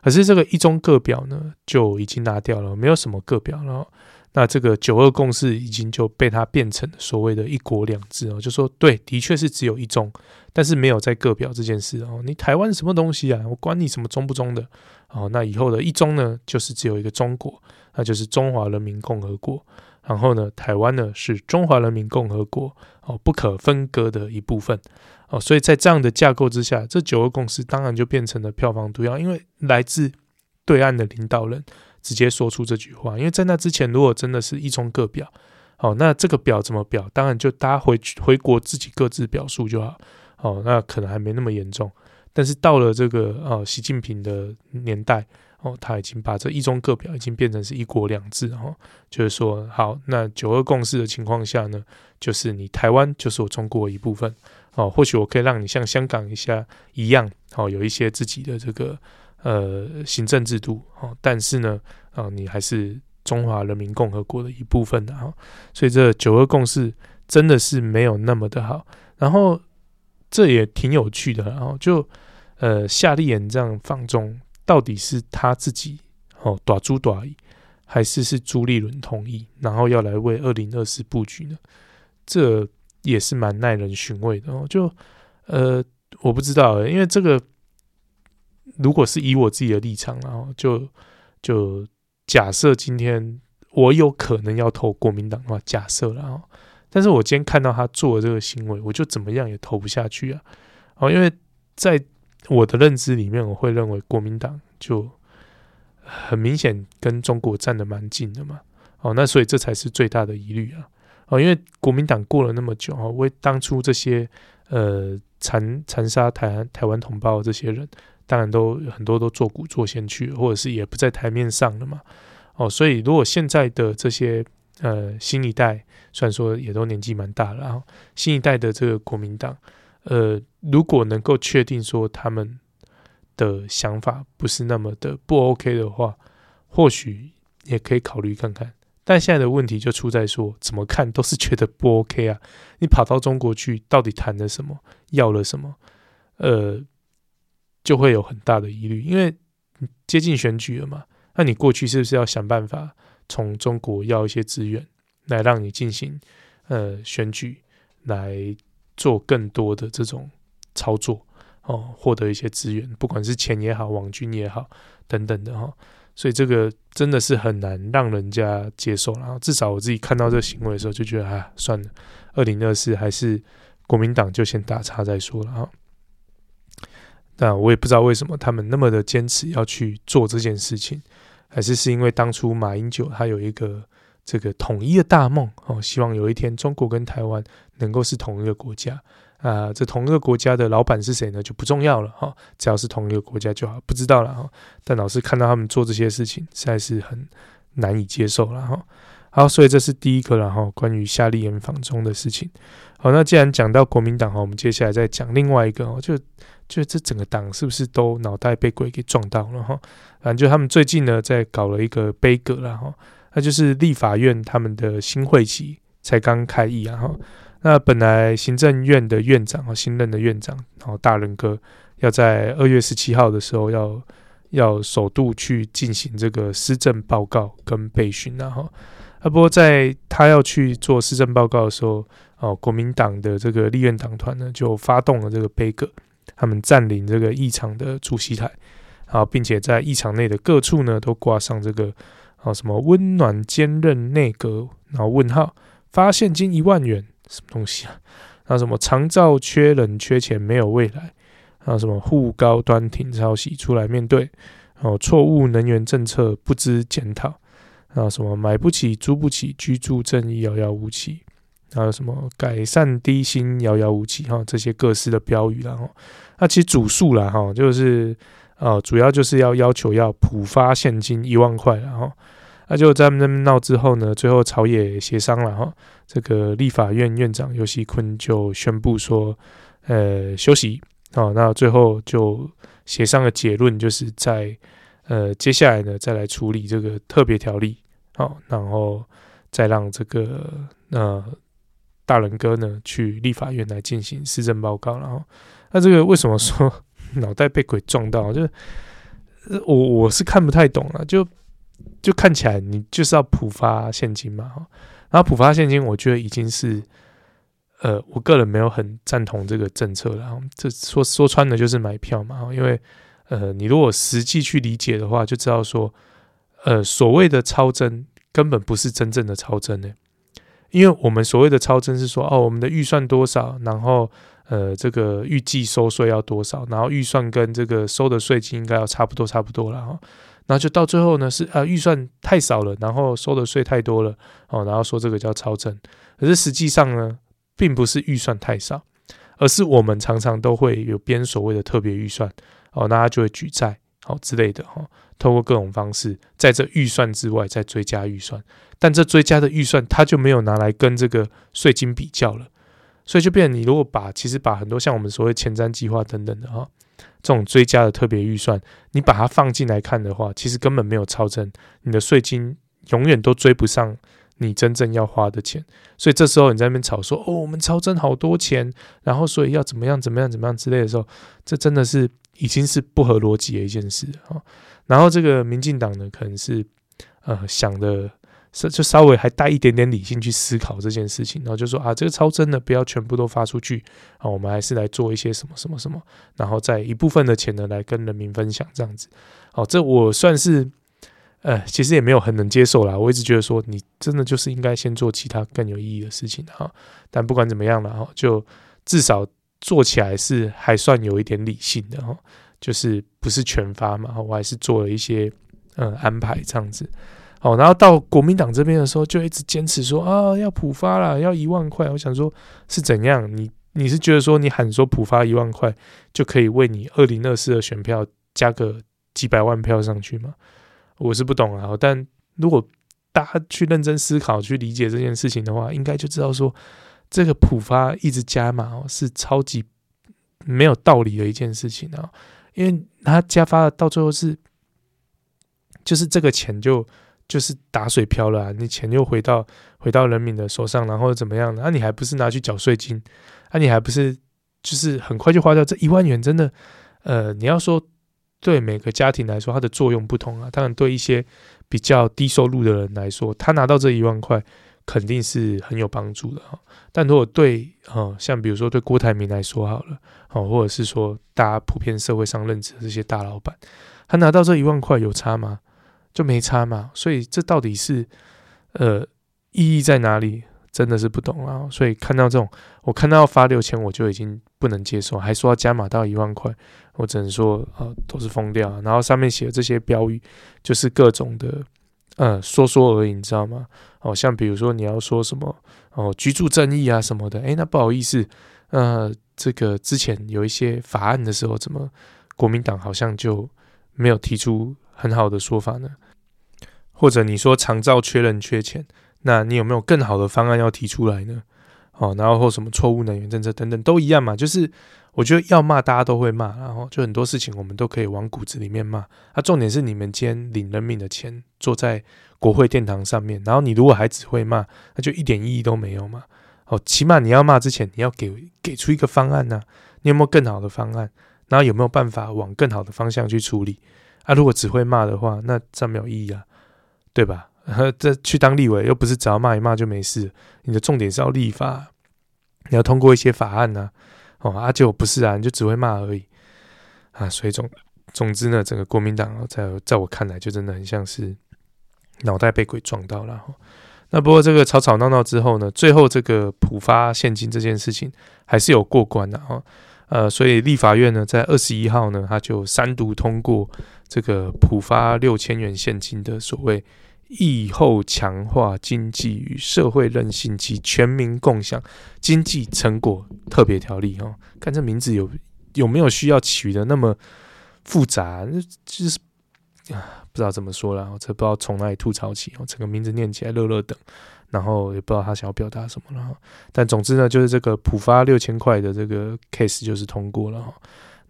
可是这个一中各表呢，就已经拿掉了，没有什么各表了。那这个九二共识已经就被他变成所谓的一国两制哦，就说对，的确是只有一中，但是没有在各表这件事哦。你台湾什么东西啊？我管你什么中不中的哦。那以后的一中呢，就是只有一个中国，那就是中华人民共和国。然后呢，台湾呢是中华人民共和国哦不可分割的一部分哦，所以在这样的架构之下，这九个公司当然就变成了票房毒药，因为来自对岸的领导人直接说出这句话。因为在那之前，如果真的是一中各表，哦，那这个表怎么表？当然就大家回去回国自己各自表述就好，哦，那可能还没那么严重。但是到了这个呃习近平的年代，哦，他已经把这一中各表已经变成是一国两制哈，就是说好，那九二共识的情况下呢，就是你台湾就是我中国的一部分哦，或许我可以让你像香港一下一样哦，有一些自己的这个呃行政制度哦，但是呢，啊，你还是中华人民共和国的一部分的哈，所以这九二共识真的是没有那么的好，然后这也挺有趣的，然后就呃夏立言这样放纵。到底是他自己哦，大主大意，还是是朱立伦同意，然后要来为二零二四布局呢？这也是蛮耐人寻味的哦。就呃，我不知道，因为这个如果是以我自己的立场，然后就就假设今天我有可能要投国民党的话，假设了哦，但是我今天看到他做的这个行为，我就怎么样也投不下去啊！哦，因为在我的认知里面，我会认为国民党就很明显跟中国站得蛮近的嘛，哦，那所以这才是最大的疑虑啊，哦，因为国民党过了那么久啊，为当初这些呃残残杀台湾台湾同胞这些人，当然都很多都做古作先去，或者是也不在台面上了嘛，哦，所以如果现在的这些呃新一代，虽然说也都年纪蛮大了，然后新一代的这个国民党。呃，如果能够确定说他们的想法不是那么的不 OK 的话，或许也可以考虑看看。但现在的问题就出在说，怎么看都是觉得不 OK 啊！你跑到中国去，到底谈了什么，要了什么？呃，就会有很大的疑虑，因为接近选举了嘛。那你过去是不是要想办法从中国要一些资源，来让你进行呃选举来？做更多的这种操作哦，获得一些资源，不管是钱也好，网军也好，等等的哈、所以这个真的是很难让人家接受。然后至少我自己看到这个行为的时候，就觉得啊，算了，二零二四还是国民党就先打叉再说了哈。那我也不知道为什么他们那么的坚持要去做这件事情，还是是因为当初马英九他有一个。这个统一的大梦哦，希望有一天中国跟台湾能够是同一个国家啊、这同一个国家的老板是谁呢？就不重要了哈、只要是同一个国家就好。不知道了哈、但老师看到他们做这些事情，实在是很难以接受了哈、好，所以这是第一个了哈、关于夏利人访中的事情。好，那既然讲到国民党哈，我们接下来再讲另外一个哦，就就这整个党是不是都脑袋被鬼给撞到了哈？反正就他们最近呢，在搞了一个杯葛了哈。那就是立法院他们的新会期才刚开议啊哈，那本来行政院的院长啊，新任的院长，然后大仁哥要在二月十七号的时候要要首度去进行这个施政报告跟备询啊哈，啊不过在他要去做施政报告的时候，哦国民党的这个立院党团呢就发动了这个杯葛，他们占领这个议场的主席台，然后并且在议场内的各处呢都挂上这个。啊，什么温暖坚韧内阁？然后问号发现金一万元，什么东西啊？那什么长照缺人缺钱没有未来？然后什么护高端挺抄袭出来面对？然后错误能源政策不知检讨？然后什么买不起租不起居住正义遥遥无期？还有什么改善低薪遥遥无期？哈，这些各式的标语，然后那其实主诉啦，哈，就是。啊，主要就是要要求要普发现金一万块，然后那就在那边闹之后呢，最后朝野协商了哈，这个立法院院长游锡坤就宣布说，呃，休息。啊，那最后就协商的结论就是在呃接下来呢再来处理这个特别条例，好，然后再让这个呃大仁哥呢去立法院来进行施政报告，然后那这个为什么说？脑袋被鬼撞到，就是我我是看不太懂了，就就看起来你就是要普发现金嘛，然后普发现金，我觉得已经是呃，我个人没有很赞同这个政策了。这说说穿了就是买票嘛，因为呃，你如果实际去理解的话，就知道说，呃，所谓的超增根本不是真正的超增呢，因为我们所谓的超增是说，哦，我们的预算多少，然后。呃，这个预计收税要多少？然后预算跟这个收的税金应该要差不多，差不多了哈。后就到最后呢，是呃预算太少了，然后收的税太多了哦，然后说这个叫超征。可是实际上呢，并不是预算太少，而是我们常常都会有编所谓的特别预算哦，那他就会举债好之类的哈，透过各种方式，在这预算之外再追加预算，但这追加的预算他就没有拿来跟这个税金比较了，所以就变你如果把其实把很多像我们所谓前瞻计划等等的哈，这种追加的特别预算，你把它放进来看的话，其实根本没有超征，你的税金永远都追不上你真正要花的钱，所以这时候你在那边吵说哦，我们超征好多钱，然后所以要怎么样怎么样怎么样之类的时候，这真的是。已经是不合逻辑的一件事啊，然后这个民进党呢，可能是呃想的，就稍微还带一点点理性去思考这件事情，然后就说啊，这个超真的不要全部都发出去啊，我们还是来做一些什么什么什么，然后再一部分的钱呢来跟人民分享这样子，哦，这我算是呃其实也没有很能接受啦，我一直觉得说你真的就是应该先做其他更有意义的事情哈，但不管怎么样了哈，就至少。做起来是还算有一点理性的哈，就是不是全发嘛，我还是做了一些嗯安排这样子，好，然后到国民党这边的时候，就一直坚持说啊要普发了，要一万块。我想说，是怎样？你你是觉得说你喊说普发一万块就可以为你二零二四的选票加个几百万票上去吗？我是不懂啊，但如果大家去认真思考、去理解这件事情的话，应该就知道说。这个普发一直加码哦，是超级没有道理的一件事情啊！因为他加发的到最后是，就是这个钱就就是打水漂了啊，你钱又回到回到人民的手上，然后怎么样？那你还不是拿去缴税金？那你还不是就是很快就花掉这一万元？真的，呃，你要说对每个家庭来说，它的作用不同啊。当然，对一些比较低收入的人来说，他拿到这一万块。肯定是很有帮助的哈，但如果对哦，像比如说对郭台铭来说好了，哦，或者是说大家普遍社会上认知的这些大老板，他拿到这一万块有差吗？就没差嘛。所以这到底是呃意义在哪里？真的是不懂啊。所以看到这种，我看到要发六千，我就已经不能接受，还说要加码到一万块，我只能说呃都是疯掉。然后上面写的这些标语，就是各种的。嗯，说说而已，你知道吗？哦，像比如说你要说什么哦，居住正义啊什么的，诶，那不好意思，呃，这个之前有一些法案的时候，怎么国民党好像就没有提出很好的说法呢？或者你说长照缺人缺钱，那你有没有更好的方案要提出来呢？哦，然后或什么错误能源政策等等都一样嘛，就是。我觉得要骂大家都会骂，然后就很多事情我们都可以往骨子里面骂。那、重点是你们今天领人民的钱，坐在国会殿堂上面，然后你如果还只会骂，那就一点意义都没有嘛。哦，起码你要骂之前，你要给给出一个方案呐、啊。你有没有更好的方案？然后有没有办法往更好的方向去处理？啊，如果只会骂的话，那这没有意义啊，对吧？这去当立委又不是只要骂一骂就没事，你的重点是要立法，你要通过一些法案呐、哦，阿、啊、就不是啊，你就只会骂而已啊，所以总总之呢，整个国民党在在我看来，就真的很像是脑袋被鬼撞到了。那不过这个吵吵闹闹之后呢，最后这个普发现金这件事情还是有过关的哈。呃，所以立法院呢，在二十一号呢，他就三读通过这个普发六千元现金的所谓。疫后强化经济与社会韧性及全民共享经济成果特别条例哦，看这名字有有没有需要取得那么复杂？就是啊，不知道怎么说了，我这不知道从哪里吐槽起哦。整个名字念起来乐乐等，然后也不知道他想要表达什么了。但总之呢，就是这个普发六千块的这个 case 就是通过了哈。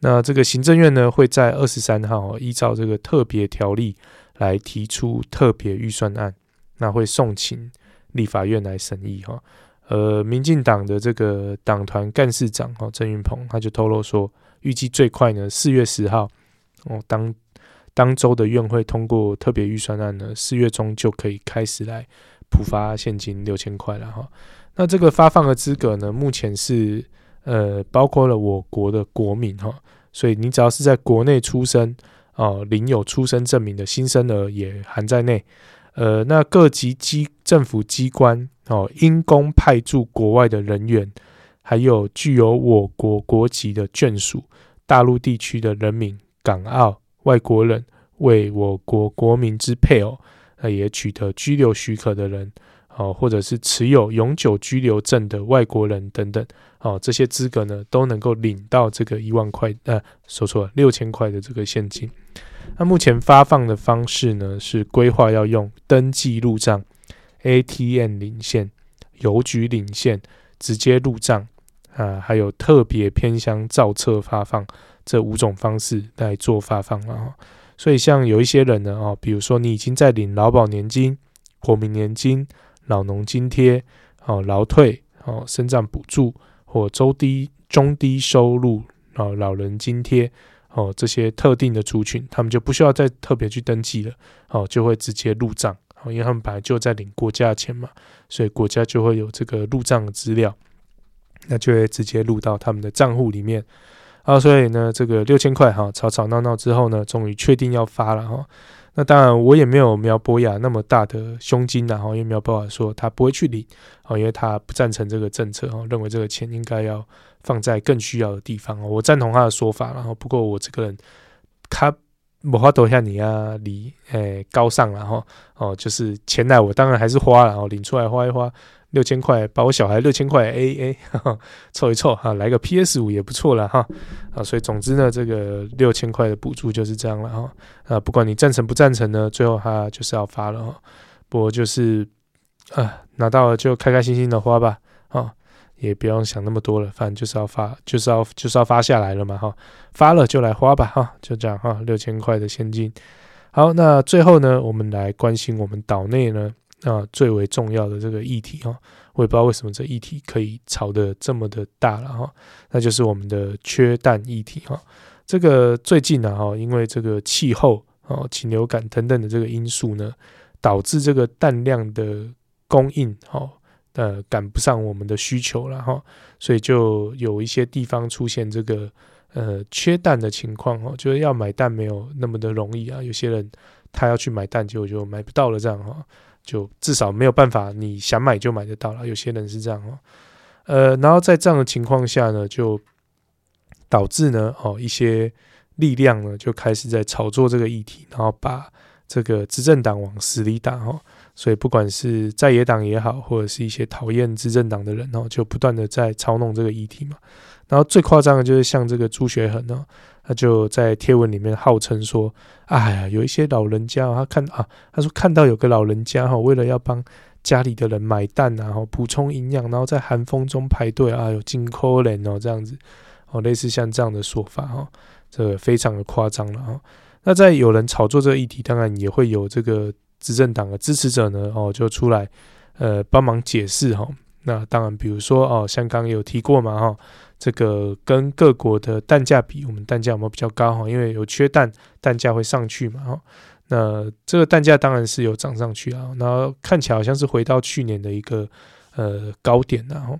那这个行政院呢，会在二十三号依照这个特别条例。来提出特别预算案，那会送请立法院来审议哈。呃，民进党的这个党团干事长哈郑运鹏他就透露说，预计最快呢四月十号哦当当周的院会通过特别预算案呢，四月中就可以开始来普发现金六千块了哈。那这个发放的资格呢，目前是呃包括了我国的国民哈，所以你只要是在国内出生。哦，领有出生证明的新生儿也含在内。呃，那各级机政府机关哦，因公派驻国外的人员，还有具有我国国籍的眷属，大陆地区的人民、港澳外国人，为我国国民之配偶，呃，也取得居留许可的人，哦，或者是持有永久居留证的外国人等等，哦，这些资格呢，都能够领到这个一万块，呃，说错了，六千块的这个现金。那目前发放的方式呢，是规划要用登记入账、ATM 领现、邮局领现、直接入账啊，还有特别偏乡造册发放这五种方式来做发放啊。所以像有一些人呢，哦，比如说你已经在领劳保年金、国民年金、老农津贴、哦劳退、哦身障补助或中低中低收入哦老人津贴。哦，这些特定的族群，他们就不需要再特别去登记了，哦，就会直接入账，哦，因为他们本来就在领国家的钱嘛，所以国家就会有这个入账的资料，那就会直接入到他们的账户里面，啊，所以呢，这个六千块哈，吵吵闹闹之后呢，终于确定要发了哈。那当然，我也没有苗博雅那么大的胸襟然后，也没有办法说他不会去领，哦，因为他不赞成这个政策，哦，认为这个钱应该要放在更需要的地方，我赞同他的说法，然后不过我这个人，他无法度像你啊，离诶高尚然后哦，就是钱来我当然还是花，然后领出来花一花。六千块，把我小孩六千块 AA 凑一凑哈，来个 PS 五也不错了哈啊，所以总之呢，这个六千块的补助就是这样了哈啊，不管你赞成不赞成呢，最后他就是要发了哈，不过就是啊拿到了就开开心心的花吧啊，也不用想那么多了，反正就是要发，就是要就是要发下来了嘛哈，发了就来花吧哈，就这样哈，六千块的现金。好，那最后呢，我们来关心我们岛内呢。啊，最为重要的这个议题哈，我也不知道为什么这议题可以炒得这么的大了哈，那就是我们的缺蛋议题哈。这个最近呢哈，因为这个气候哦、禽流感等等的这个因素呢，导致这个蛋量的供应哈，呃，赶不上我们的需求了哈，所以就有一些地方出现这个呃缺蛋的情况哦，就是要买蛋没有那么的容易啊，有些人他要去买蛋，结果就买不到了这样哈。就至少没有办法，你想买就买得到了。有些人是这样哦，呃，然后在这样的情况下呢，就导致呢，哦，一些力量呢就开始在炒作这个议题，然后把这个执政党往死里打哦。所以不管是在野党也好，或者是一些讨厌执政党的人哦，就不断的在操弄这个议题嘛。然后最夸张的就是像这个朱学恒哦。他就在贴文里面号称说：“哎呀，有一些老人家，他看啊，他说看到有个老人家哈，为了要帮家里的人买蛋，然后补充营养，然后在寒风中排队啊，有金可怜哦，这样子哦，类似像这样的说法哈，这非常的夸张了哈。那在有人炒作这个议题，当然也会有这个执政党的支持者呢哦，就出来呃帮忙解释哈。那当然，比如说哦，像刚刚有提过嘛哈。”这个跟各国的蛋价比，我们蛋价有没有比较高哈？因为有缺蛋，蛋价会上去嘛哈。那这个蛋价当然是有涨上去啊，那看起来好像是回到去年的一个呃高点然后，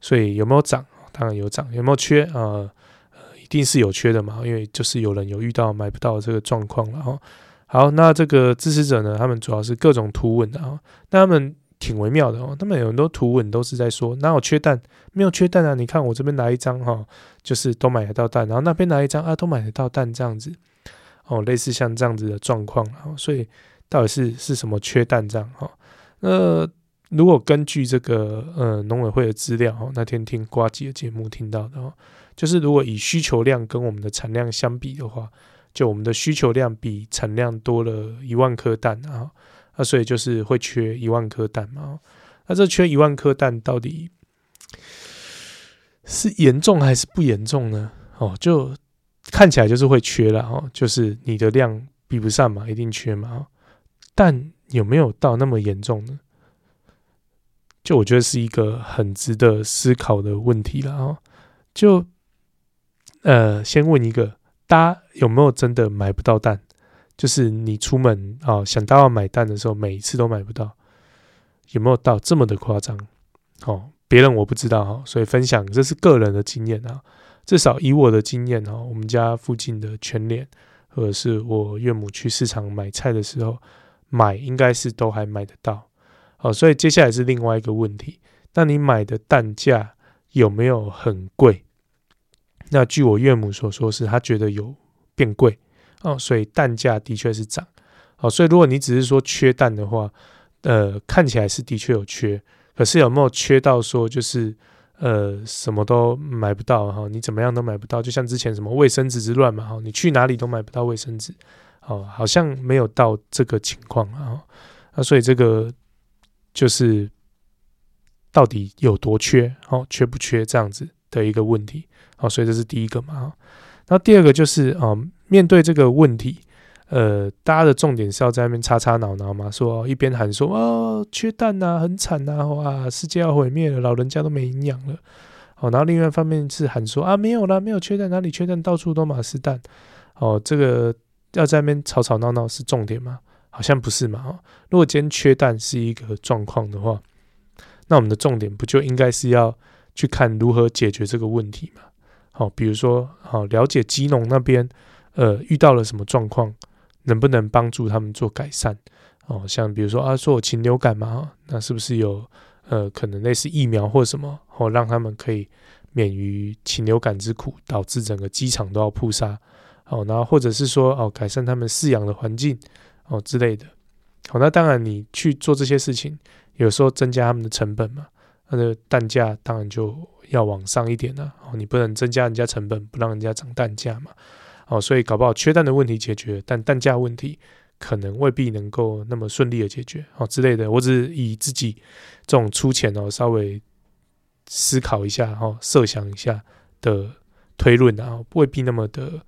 所以有没有涨？当然有涨。有没有缺啊？呃，一定是有缺的嘛，因为就是有人有遇到买不到这个状况了哈。好，那这个支持者呢，他们主要是各种图文的啊，那他们。挺微妙的哦，他们有很多图文都是在说哪有缺蛋，没有缺蛋啊！你看我这边拿一张哈，就是都买得到蛋，然后那边拿一张啊，都买得到蛋这样子哦，类似像这样子的状况啊，所以到底是是什么缺蛋这样哈？那如果根据这个呃农委会的资料哈，那天听瓜吉的节目听到的哦，就是如果以需求量跟我们的产量相比的话，就我们的需求量比产量多了一万颗蛋啊。那、所以就是会缺一万颗蛋嘛？那这缺一万颗蛋到底是严重还是不严重呢？哦，就看起来就是会缺了哦，就是你的量比不上嘛，一定缺嘛。但有没有到那么严重呢？就我觉得是一个很值得思考的问题了哦。就呃，先问一个，大家有没有真的买不到蛋？就是你出门啊、哦，想到要买蛋的时候，每一次都买不到，有没有到这么的夸张？哦，别人我不知道哈，所以分享这是个人的经验啊。至少以我的经验哈，我们家附近的全脸，或者是我岳母去市场买菜的时候，买应该是都还买得到。哦，所以接下来是另外一个问题，那你买的蛋价有没有很贵？那据我岳母所说，是他觉得有变贵。哦，所以蛋价的确是涨。哦，所以如果你只是说缺蛋的话，呃，看起来是的确有缺，可是有没有缺到说就是呃什么都买不到哈？你怎么样都买不到，就像之前什么卫生纸之乱嘛哈，你去哪里都买不到卫生纸哦，好像没有到这个情况啊。那所以这个就是到底有多缺哦，缺不缺这样子的一个问题。好，所以这是第一个嘛。那第二个就是啊，面对这个问题。呃，大家的重点是要在那边吵吵闹闹嘛，说一边喊说哦，缺蛋呐，很惨呐，哇，世界要毁灭了，老人家都没营养了，哦，然后另外一方面是喊说啊，没有啦，没有缺蛋，哪里缺蛋，到处都马是蛋，哦，这个要在那边吵吵闹闹是重点吗？好像不是嘛，哦，如果今天缺蛋是一个状况的话，那我们的重点不就应该是要去看如何解决这个问题嘛？好，比如说，好，了解基农那边，呃，遇到了什么状况？能不能帮助他们做改善？哦，像比如说啊，说我禽流感嘛，那是不是有呃可能类似疫苗或什么，哦，让他们可以免于禽流感之苦，导致整个机场都要扑杀？哦，然后或者是说哦，改善他们饲养的环境哦之类的。好，那当然你去做这些事情，有时候增加他们的成本嘛，那个蛋价当然就要往上一点呢。哦，你不能增加人家成本，不让人家涨蛋价嘛。哦，所以搞不好缺蛋的问题解决，但蛋价问题可能未必能够那么顺利的解决，哦之类的。我只是以自己这种粗浅哦，稍微思考一下，哈，设想一下的推论啊，未必那么的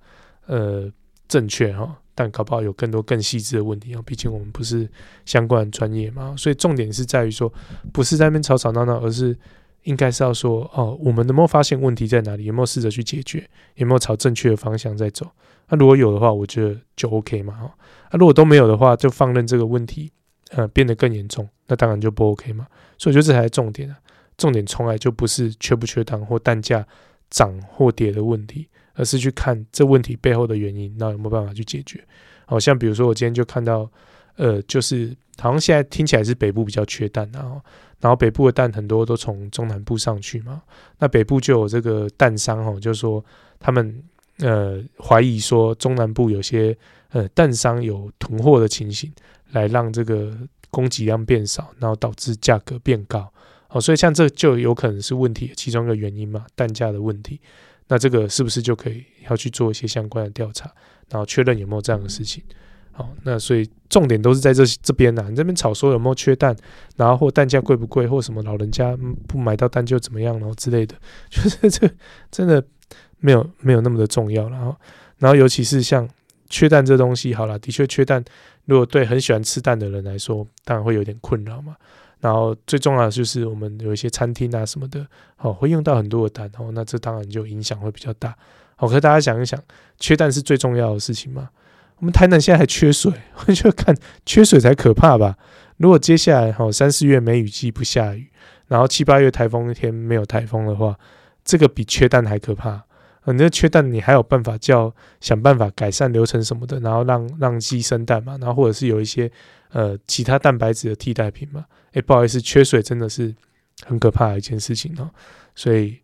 呃正确哈。但搞不好有更多更细致的问题啊，毕竟我们不是相关专业嘛。所以重点是在于说，不是在那边吵吵闹闹，而是。应该是要说哦，我们能不能发现问题在哪里？有没有试着去解决？有没有朝正确的方向在走？那、如果有的话，我觉得就 OK 嘛。哈，那如果都没有的话，就放任这个问题呃变得更严重，那当然就不 OK 嘛。所以我觉得这才是重点啊。重点从来就不是缺不缺蛋或蛋价涨或跌的问题，而是去看这问题背后的原因，那有没有办法去解决？好像比如说我今天就看到，呃，就是好像现在听起来是北部比较缺蛋，然后。然后北部的蛋很多都从中南部上去嘛，那北部就有这个蛋商哦，就是说他们呃怀疑说中南部有些呃蛋商有囤货的情形，来让这个供给量变少，然后导致价格变高哦，所以像这就有可能是问题其中一个原因嘛，蛋价的问题。那这个是不是就可以要去做一些相关的调查，然后确认有没有这样的事情？好，那所以重点都是在这这边呐。你这边炒说有没有缺蛋，然后或蛋价贵不贵，或什么老人家不买到蛋就怎么样，然后之类的，就是这真的没有没有那么的重要。然后，然后尤其是像缺蛋这东西，好了，的确缺蛋，如果对很喜欢吃蛋的人来说，当然会有点困扰嘛。然后最重要的就是我们有一些餐厅啊什么的，好会用到很多的蛋，哦，那这当然就影响会比较大。好，可是大家想一想，缺蛋是最重要的事情吗？我们台南现在还缺水，我 就看缺水才可怕吧。如果接下来哈三四月梅雨季不下雨，然后七八月台风天没有台风的话，这个比缺蛋还可怕。你那缺蛋，你还有办法叫想办法改善流程什么的，然后让让鸡生蛋嘛，然后或者是有一些呃其他蛋白质的替代品嘛。诶，不好意思，缺水真的是很可怕的一件事情哦。所以。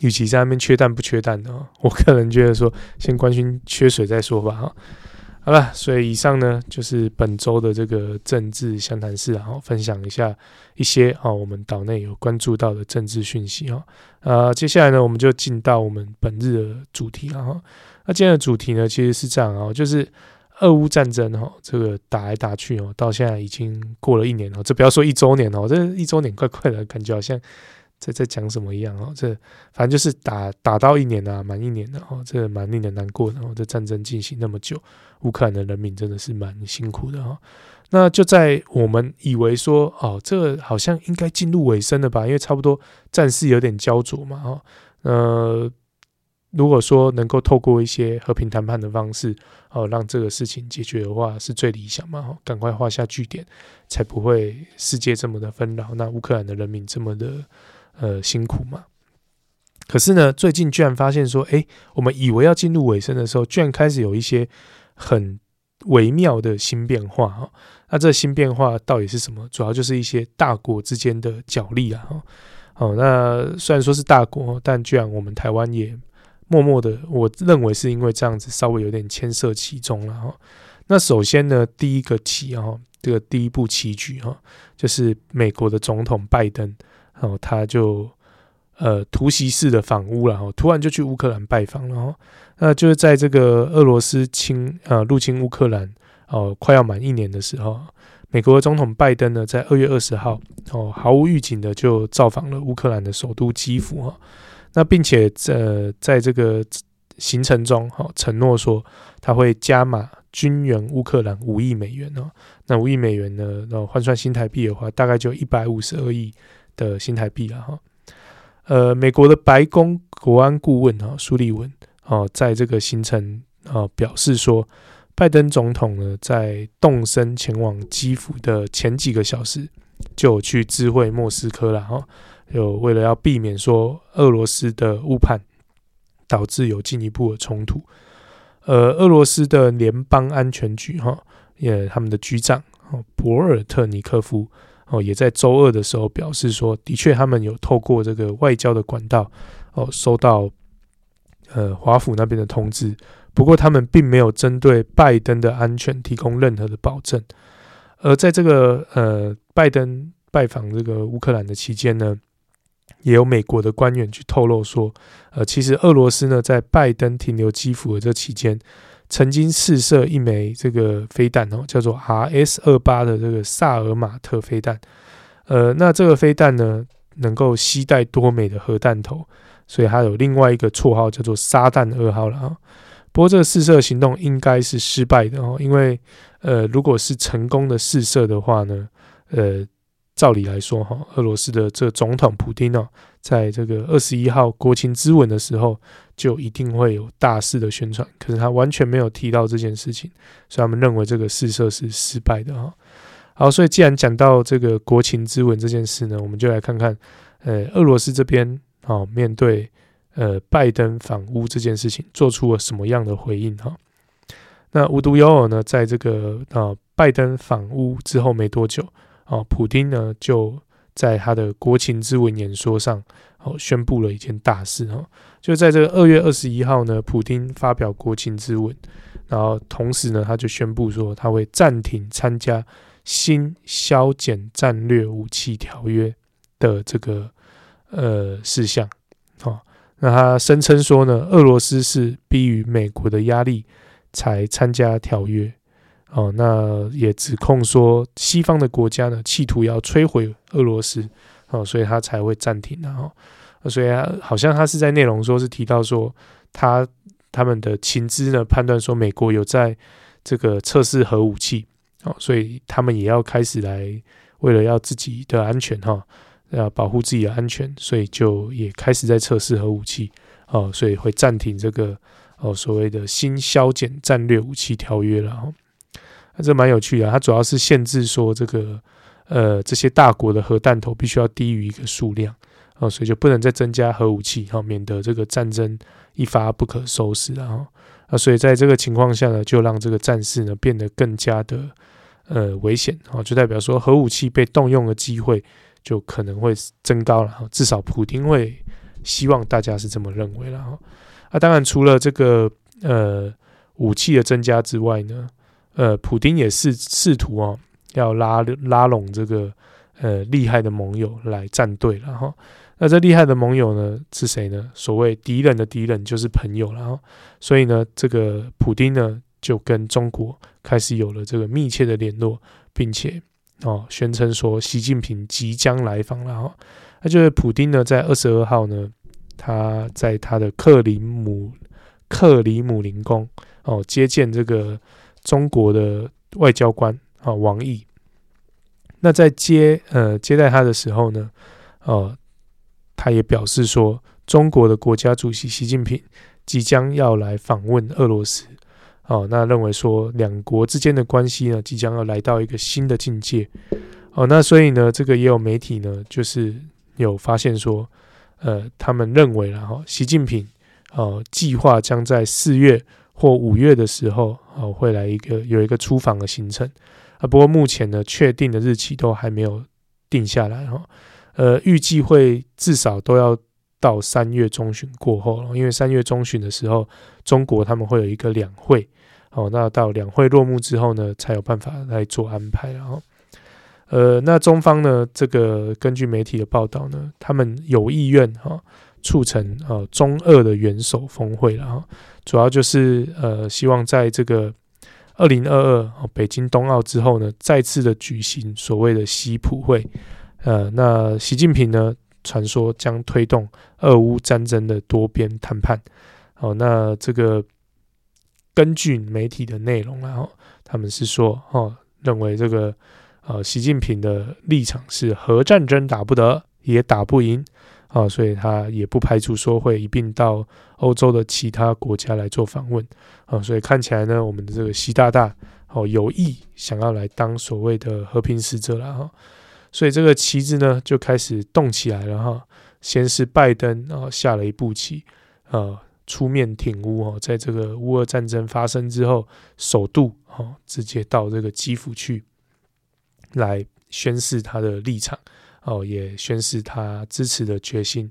与其在那边缺蛋不缺蛋的，我个人觉得说，先关心缺水再说吧。哈，好了，所以以上呢就是本周的这个政治相谈室，然后分享一下一些啊我们岛内有关注到的政治讯息啊。呃，接下来呢，我们就进到我们本日的主题了哈。那今天的主题呢，其实是这样啊，就是俄乌战争哈，这个打来打去哦，到现在已经过了一年了。这不要说一周年哦，这一周年怪怪的感觉，好像。在在讲什么一样哦？这反正就是打打到一年啊，满一年的哦，这蛮令人难过的哦。这战争进行那么久，乌克兰的人民真的是蛮辛苦的哈。那就在我们以为说哦，这个好像应该进入尾声了吧？因为差不多战事有点焦灼嘛哈。呃，如果说能够透过一些和平谈判的方式哦，让这个事情解决的话，是最理想嘛哈。赶快画下句点，才不会世界这么的纷扰，那乌克兰的人民这么的。呃，辛苦嘛。可是呢，最近居然发现说，哎、我们以为要进入尾声的时候，居然开始有一些很微妙的新变化哈。那这新变化到底是什么？主要就是一些大国之间的角力啊。哦，那虽然说是大国，但居然我们台湾也默默的，我认为是因为这样子稍微有点牵涉其中了哈。那首先呢，第一个棋哈，这个第一步棋局哈，就是美国的总统拜登。哦，他就呃突袭式的访乌，然后突然就去乌克兰拜访了，然后那就是在这个俄罗斯侵呃入侵乌克兰哦、快要满一年的时候，美国的总统拜登呢在二月二十号哦毫无预警的就造访了乌克兰的首都基辅哈，那并且呃在这个行程中哈承诺说他会加码军援乌克兰五亿美元哦，那五亿美元呢，那换算新台币的话，大概就一百五十二亿的新台币了哈。呃，美国的白宫国安顾问哈苏利文哦，在这个行程啊表示说，拜登总统呢在动身前往基辅的前几个小时就去知会莫斯科了哈，有为了要避免说俄罗斯的误判导致有进一步的冲突。呃，俄罗斯的联邦安全局哈，也他们的局长哦，博尔特尼科夫哦，也在周二的时候表示说，的确他们有透过这个外交的管道哦，收到呃华府那边的通知，不过他们并没有针对拜登的安全提供任何的保证。而在这个呃拜登拜访这个乌克兰的期间呢，也有美国的官员去透露说，呃，其实俄罗斯呢，在拜登停留基辅的这期间，曾经试射一枚这个飞弹哦，叫做 RS 二八的这个萨尔马特飞弹。呃，那这个飞弹呢，能够携带多枚的核弹头，所以它有另外一个绰号叫做“撒旦二号”了啊。不过这个试射行动应该是失败的哦，因为呃，如果是成功的试射的话呢，呃。照理来说，哈，俄罗斯的这总统普京呢，在这个二十一号国情咨文的时候，就一定会有大肆的宣传。可是他完全没有提到这件事情，所以他们认为这个试射是失败的哈。好，所以既然讲到这个国情咨文这件事呢，我们就来看看，呃，俄罗斯这边啊，面对呃拜登访乌这件事情，做出了什么样的回应哈？那无独有偶呢，在这个啊拜登访乌之后没多久。哦，普京呢就在他的国情咨文演说上，哦，宣布了一件大事哦，就在这个二月二十一号呢，普京发表国情咨文，然后同时呢，他就宣布说他会暂停参加新削减战略武器条约的这个呃事项。哦，那他声称说呢，俄罗斯是逼于美国的压力才参加条约。哦，那也指控说西方的国家呢，企图要摧毁俄罗斯，哦，所以他才会暂停，然后，所以他好像他是在内容说是提到说他他们的情资呢判断说美国有在这个测试核武器，哦，所以他们也要开始来为了要自己的安全哈，要保护自己的安全，所以就也开始在测试核武器，哦，所以会暂停这个哦所谓的新削减战略武器条约了哈。这蛮有趣的，它主要是限制说这个呃这些大国的核弹头必须要低于一个数量啊，所以就不能再增加核武器，好免得这个战争一发不可收拾了哈。啊，所以在这个情况下呢，就让这个战事呢变得更加的呃危险啊，就代表说核武器被动用的机会就可能会增高了哈。至少普丁会希望大家是这么认为了哈。啊，当然除了这个呃武器的增加之外呢。呃，普丁也是试图哦，要拉拉拢这个呃厉害的盟友来站队了哈。那这厉害的盟友呢是谁呢？所谓敌人的敌人就是朋友了哈。所以呢，这个普丁呢就跟中国开始有了这个密切的联络，并且哦宣称说习近平即将来访了哈。那就是普丁呢在二十二号呢，他在他的克里姆克里姆林宫哦接见这个。中国的外交官啊，王毅，那在接呃接待他的时候呢，呃，他也表示说，中国的国家主席习近平即将要来访问俄罗斯，哦，那认为说两国之间的关系呢，即将要来到一个新的境界，哦，那所以呢，这个也有媒体呢，就是有发现说，呃，他们认为然后习近平呃计划将在四月。或五月的时候，哦，会来一个有一个出访的行程啊。不过目前呢，确定的日期都还没有定下来哈。呃，预计会至少都要到三月中旬过后，因为三月中旬的时候，中国他们会有一个两会，哦，那到两会落幕之后呢，才有办法来做安排。然后，呃，那中方呢，这个根据媒体的报道呢，他们有意愿哈促成呃中俄的元首峰会了哈，主要就是呃希望在这个二零二二北京冬奥之后呢，再次的举行所谓的习普会，呃，那习近平呢传说将推动俄乌战争的多边谈判，好，那这个根据媒体的内容然后他们是说哦认为这个。呃，习近平的立场是核战争打不得，也打不赢啊，所以他也不排除说会一并到欧洲的其他国家来做访问啊，所以看起来呢，我们的这个习大大哦有意想要来当所谓的和平使者了哈，所以这个旗子呢就开始动起来了哈，先是拜登啊下了一步棋，呃，出面挺乌哦，在这个乌俄战争发生之后，首度哦直接到这个基辅去。来宣示他的立场，哦，也宣示他支持的决心。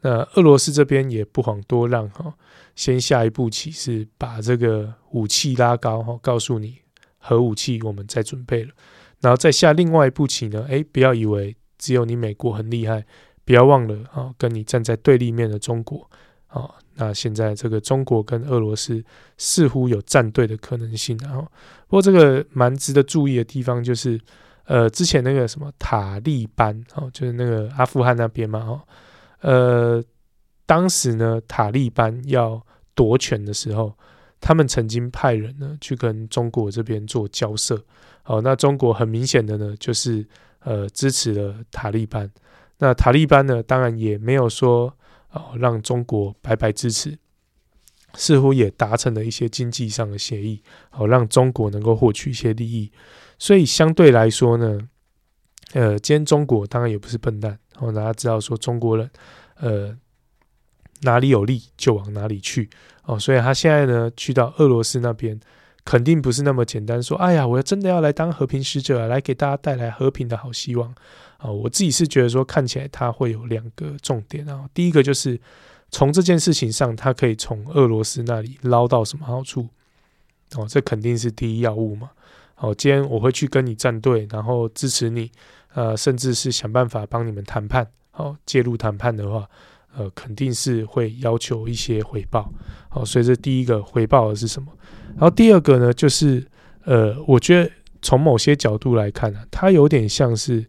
那俄罗斯这边也不遑多让，哈，先下一步棋是把这个武器拉高，哈，告诉你核武器我们在准备了，然后再下另外一步棋呢，诶，不要以为只有你美国很厉害，不要忘了啊，跟你站在对立面的中国，啊，那现在这个中国跟俄罗斯似乎有站队的可能性，然后，不过这个蛮值得注意的地方就是。呃，之前那个什么塔利班哦，就是那个阿富汗那边嘛，哦，呃，当时呢，塔利班要夺权的时候，他们曾经派人呢去跟中国这边做交涉，哦，那中国很明显的呢，就是呃支持了塔利班，那塔利班呢，当然也没有说哦让中国白白支持，似乎也达成了一些经济上的协议，好让中国能够获取一些利益。所以相对来说呢，呃，今天中国当然也不是笨蛋，哦，大家知道说中国人，呃，哪里有利就往哪里去，哦，所以他现在呢去到俄罗斯那边，肯定不是那么简单，说，哎呀，我要真的要来当和平使者，来给大家带来和平的好希望，啊，我自己是觉得说，看起来他会有两个重点啊，第一个就是从这件事情上，他可以从俄罗斯那里捞到什么好处，哦，这肯定是第一要务嘛。好，今天我会去跟你站队，然后支持你，呃，甚至是想办法帮你们谈判。好，介入谈判的话，呃，肯定是会要求一些回报。好，所以这第一个回报的是什么？然后第二个呢，就是呃，我觉得从某些角度来看呢，啊，他有点像是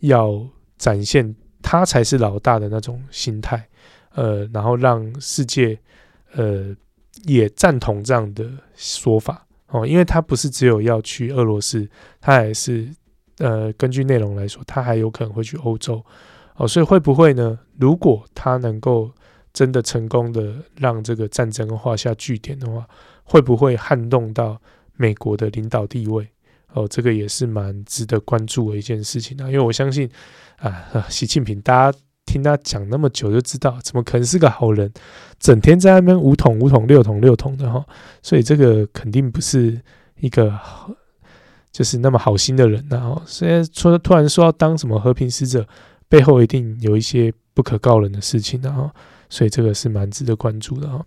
要展现他才是老大的那种心态，呃，然后让世界呃也赞同这样的说法。哦，因为他不是只有要去俄罗斯，他还是呃，根据内容来说，他还有可能会去欧洲。哦，所以会不会呢？如果他能够真的成功的让这个战争画下句点的话，会不会撼动到美国的领导地位？哦，这个也是蛮值得关注的一件事情啊。因为我相信啊，习近平，大家。听他讲那么久就知道，怎么可能是个好人？整天在那边五桶五桶六桶六桶的哈，所以这个肯定不是一个就是那么好心的人呐。哈，现在说突然说要当什么和平使者，背后一定有一些不可告人的事情的哈，所以这个是蛮值得关注的哈。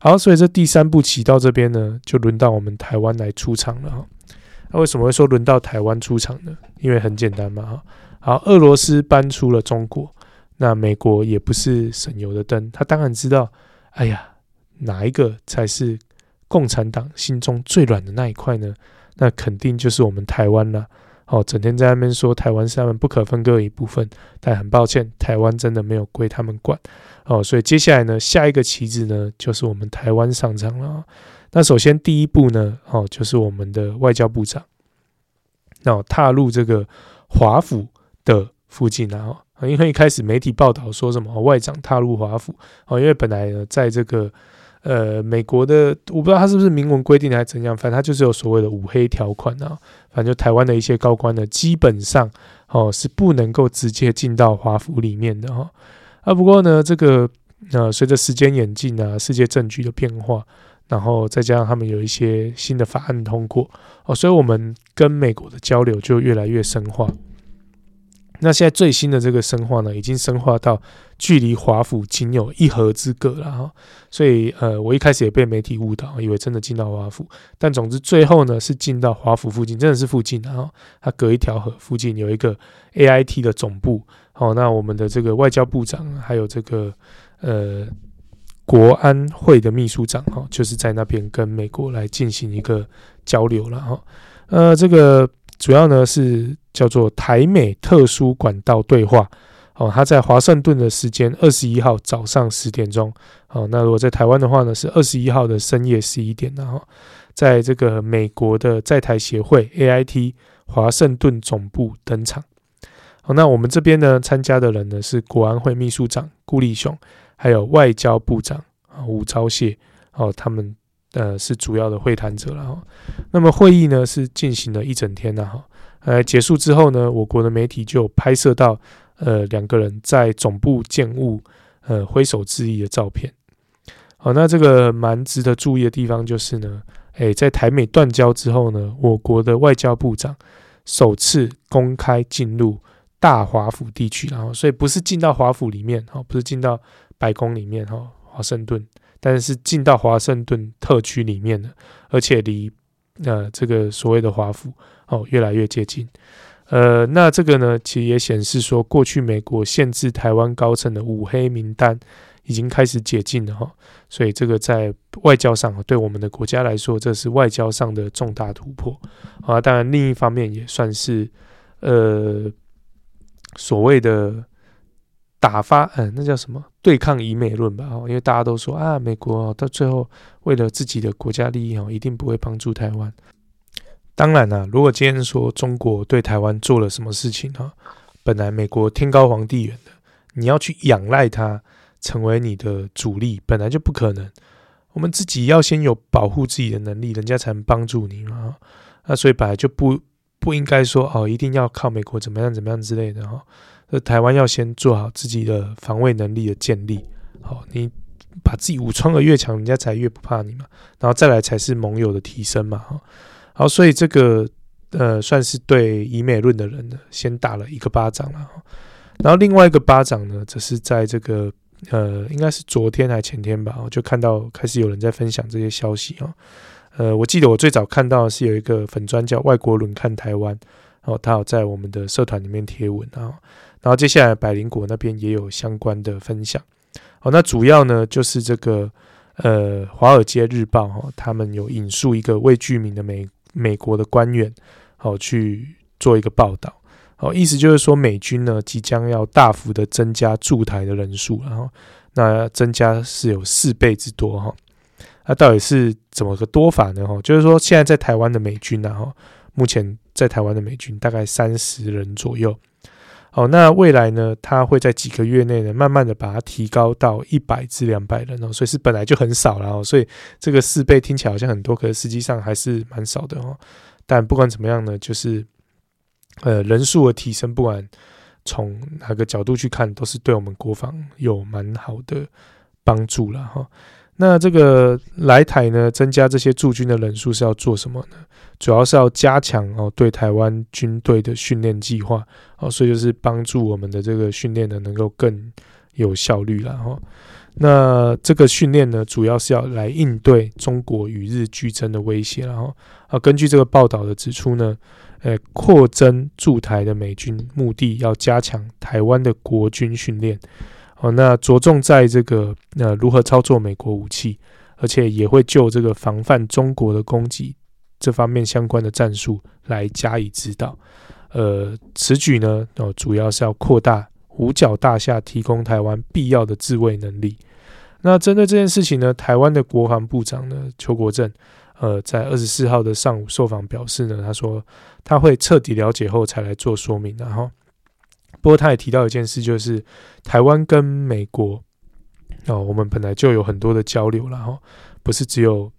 好，所以这第三步棋到这边呢，就轮到我们台湾来出场了哈。那为什么会说轮到台湾出场呢？因为很简单嘛哈。好，俄罗斯搬出了中国。那美国也不是省油的灯，他当然知道，哎呀，哪一个才是共产党心中最软的那一块呢？那肯定就是我们台湾了。哦，整天在那边说台湾是他们不可分割的一部分，但很抱歉，台湾真的没有归他们管。哦，所以接下来呢，下一个棋子呢，就是我们台湾上场了。那首先第一步呢，哦，就是我们的外交部长，那、哦、踏入这个华府的附近啊。因为一开始媒体报道说什么外长踏入华府哦，因为本来呢，在这个呃美国的，我不知道他是不是明文规定还是怎样，反正他就是有所谓的五黑条款啊。反正就台湾的一些高官呢，基本上哦是不能够直接进到华府里面的哈。啊，不过呢，这个呃随着时间演进啊，世界政局的变化，然后再加上他们有一些新的法案通过哦，所以我们跟美国的交流就越来越深化。那现在最新的这个深化呢，已经深化到距离华府仅有一河之隔了哈。所以呃，我一开始也被媒体误导，以为真的进到华府，但总之最后呢是进到华府附近，真的是附近啊。它隔一条河附近有一个 AIT 的总部。好，那我们的这个外交部长还有这个呃国安会的秘书长哈，就是在那边跟美国来进行一个交流了哈。呃，这个主要呢是。叫做台美特殊管道对话，哦，他在华盛顿的时间二十一号早上十点钟，哦，那如果在台湾的话呢，是二十一号的深夜十一点，然后在这个美国的在台协会 AIT 华盛顿总部登场。好，那我们这边呢，参加的人呢是国安会秘书长顾立雄，还有外交部长啊吴钊燮，哦，他们呃是主要的会谈者了哈。那么会议呢是进行了一整天的哈。呃，结束之后呢，我国的媒体就拍摄到呃两个人在总部见晤，呃挥手致意的照片。好，那这个蛮值得注意的地方就是呢，诶，在台美断交之后呢，我国的外交部长首次公开进入大华府地区，然后所以不是进到华府里面，哈，不是进到白宫里面，哈，华盛顿，但是进到华盛顿特区里面的，而且离呃这个所谓的华府。哦，越来越接近，呃，那这个呢，其实也显示说，过去美国限制台湾高层的五黑名单已经开始解禁了哈，所以这个在外交上，对我们的国家来说，这是外交上的重大突破啊。当然，另一方面也算是呃所谓的打发，嗯，那叫什么对抗以美论吧？哦，因为大家都说啊，美国到最后为了自己的国家利益哦，一定不会帮助台湾。当然了、如果今天说中国对台湾做了什么事情哈，本来美国天高皇帝远的，你要去仰赖它成为你的主力，本来就不可能。我们自己要先有保护自己的能力，人家才能帮助你嘛。那所以本来就不不应该说哦，一定要靠美国怎么样怎么样之类的哈。那台湾要先做好自己的防卫能力的建立，好，你把自己武装的越强，人家才越不怕你嘛。然后再来才是盟友的提升嘛，哈。好，所以这个呃，算是对以美论的人呢，先打了一个巴掌了。然后另外一个巴掌呢，则是在这个呃，应该是昨天还前天吧，我就看到开始有人在分享这些消息啊。呃，我记得我最早看到是有一个粉专叫“外国人看台湾”，然后他有在我们的社团里面贴文啊。然后接下来百灵果那边也有相关的分享。好，那主要呢就是这个呃，《华尔街日报》哈，他们有引述一个未具名的美。美国的官员，好去做一个报道，好，意思就是说美军呢即将要大幅的增加驻台的人数，然后那增加是有四倍之多哈，那到底是怎么个多法呢？哈，就是说现在在台湾的美军呢，哈，目前在台湾的美军大概三十人左右。好，那未来呢，它会在几个月内呢，慢慢的把它提高到一百至两百人哦，所以是本来就很少了哦，所以这个四倍听起来好像很多，可是实际上还是蛮少的哦。但不管怎么样呢，就是呃人数的提升，不管从哪个角度去看，都是对我们国防有蛮好的帮助了哈。那这个来台呢，增加这些驻军的人数是要做什么呢？主要是要加强哦对台湾军队的训练计划哦，所以就是帮助我们的这个训练呢能够更有效率了哈。那这个训练呢，主要是要来应对中国与日俱增的威胁，然后啊，根据这个报道的指出呢，呃，扩增驻台的美军，目的要加强台湾的国军训练。哦，那着重在这个呃如何操作美国武器，而且也会就这个防范中国的攻击这方面相关的战术来加以指导。呃，此举呢，哦，主要是要扩大五角大厦提供台湾必要的自卫能力。那针对这件事情呢，台湾的国防部长呢邱国正，呃，在二十四号的上午受访表示呢，他说他会彻底了解后才来做说明，然后。不过他也提到一件事，就是台湾跟美国哦，我们本来就有很多的交流了哈，不是只有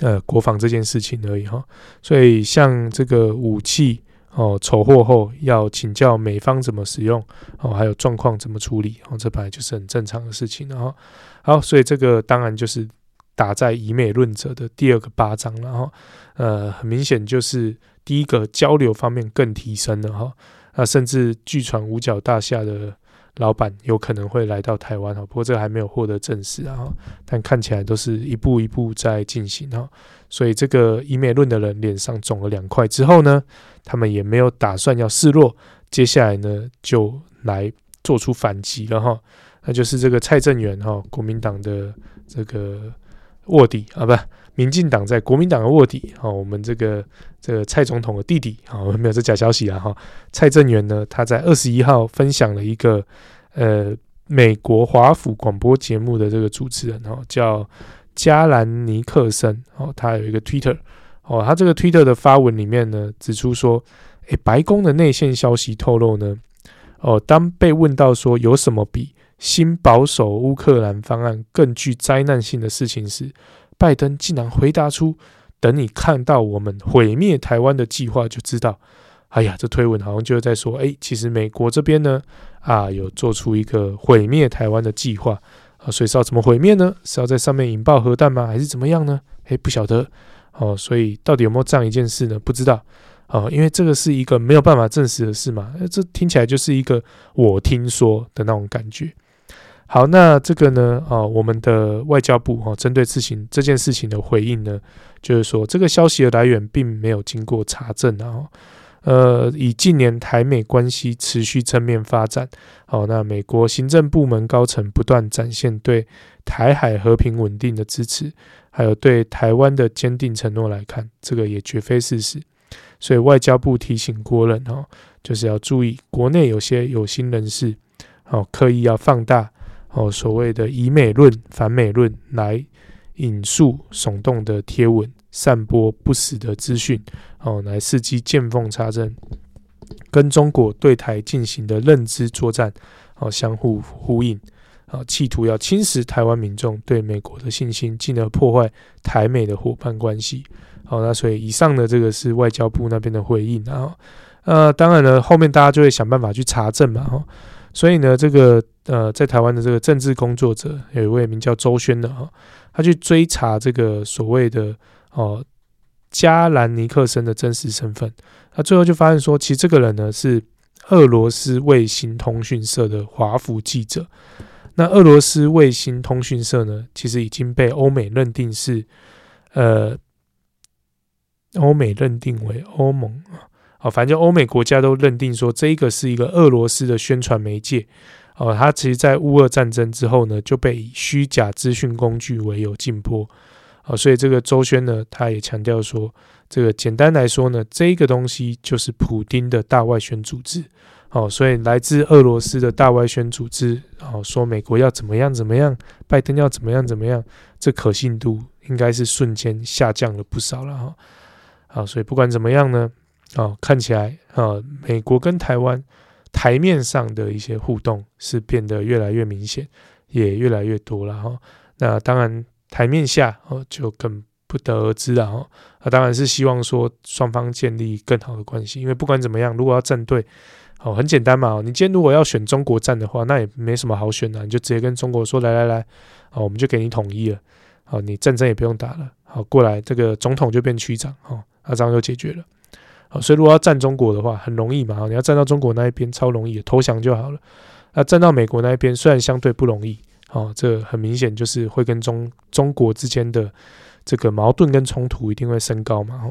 呃国防这件事情而已哈。所以像这个武器哦丑获后要请教美方怎么使用哦，还有状况怎么处理哦，这本来就是很正常的事情。然后好，所以这个当然就是打在以美论者的第二个巴掌了哈。呃，很明显就是第一个交流方面更提升了哈。那甚至据传五角大厦的老板有可能会来到台湾哈，不过这个还没有获得证实啊，但看起来都是一步一步在进行哈。所以这个以美论的人脸上肿了两块之后呢，他们也没有打算要示弱，接下来呢就来做出反击了哈。那就是这个蔡正元哈，国民党的这个卧底啊，不，民进党在国民党的卧底啊。我们这个这个蔡总统的弟弟啊，没有这假消息啊哈。蔡正元呢，他在二十一号分享了一个呃美国华府广播节目的这个主持人哈，叫加兰尼克森哦，他有一个 Twitter 哦，他这个 Twitter 的发文里面呢，指出说，诶，白宫的内线消息透露呢，哦，当被问到说有什么比新保守乌克兰方案更具灾难性的事情时，拜登竟然回答出：“等你看到我们毁灭台湾的计划，就知道。”哎呀，这推文好像就是在说：“哎，其实美国这边呢，啊，有做出一个毁灭台湾的计划啊，所以是要怎么毁灭呢？是要在上面引爆核弹吗？还是怎么样呢？哎，不晓得哦。所以到底有没有这样一件事呢？不知道哦，因为这个是一个没有办法证实的事嘛。这听起来就是一个我听说的那种感觉。”好，那这个呢？哦，我们的外交部哈，针对事情这件事情的回应呢，就是说这个消息的来源并没有经过查证啊。呃，以近年台美关系持续正面发展，好，那美国行政部门高层不断展现对台海和平稳定的支持，还有对台湾的坚定承诺来看，这个也绝非事实。所以外交部提醒国人哈，就是要注意国内有些有心人士，哦，刻意要放大。哦，所谓的以美论、反美论来引述耸动的贴文，散播不实的资讯，哦，来伺机见缝插针，跟中国对台进行的认知作战，哦，相互呼应，啊，企图要侵蚀台湾民众对美国的信心，进而破坏台美的伙伴关系。好，那所以以上的这个是外交部那边的回应，然后，呃，当然了，后面大家就会想办法去查证嘛，哈。所以呢，这个呃，在台湾的这个政治工作者有一位名叫周宣的哈，他去追查这个所谓的哦加兰尼克森的真实身份，他最后就发现说，其实这个人呢是俄罗斯卫星通讯社的华府记者。那俄罗斯卫星通讯社呢，其实已经被欧美认定是呃欧美认定为欧盟啊。哦，反正欧美国家都认定说，这一个是一个俄罗斯的宣传媒介。哦，它其实，在乌俄战争之后呢，就被以虚假资讯工具为由禁播。哦，所以这个周宣呢，他也强调说，这个简单来说呢，这个东西就是普丁的大外宣组织。哦，所以来自俄罗斯的大外宣组织，哦，说美国要怎么样怎么样，拜登要怎么样怎么样，这可信度应该是瞬间下降了不少了哈。好，所以不管怎么样呢。哦，看起来啊，美国跟台湾台面上的一些互动是变得越来越明显，也越来越多了哈。那当然，台面下哦就更不得而知了哈。那当然是希望说双方建立更好的关系，因为不管怎么样，如果要站队，哦，很简单嘛。你今天如果要选中国站的话，那也没什么好选的，你就直接跟中国说，来来来，好，我们就给你统一了，好，你战争也不用打了，好，过来这个总统就变区长，好，那这样就解决了。所以如果要站中国的话，很容易嘛。你要站到中国那一边，超容易，投降就好了。那站到美国那一边，虽然相对不容易，哦，这很明显就是会跟中中国之间的这个矛盾跟冲突一定会升高嘛。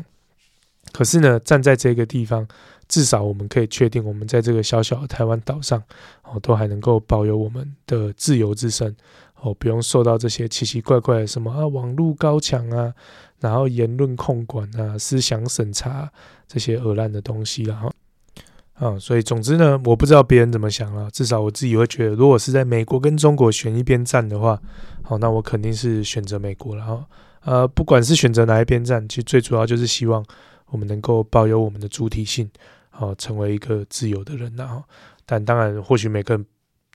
可是呢，站在这个地方，至少我们可以确定，我们在这个小小的台湾岛上，哦，都还能够保有我们的自由之身，哦，不用受到这些奇奇怪怪的什么啊，网络高墙啊。然后言论控管啊，思想审查这些恶烂的东西了哈，啊，所以总之呢，我不知道别人怎么想啊，至少我自己会觉得，如果是在美国跟中国选一边站的话，好，那我肯定是选择美国了哈。呃，不管是选择哪一边站，其实最主要就是希望我们能够保有我们的主体性，好，成为一个自由的人然后。但当然，或许每个人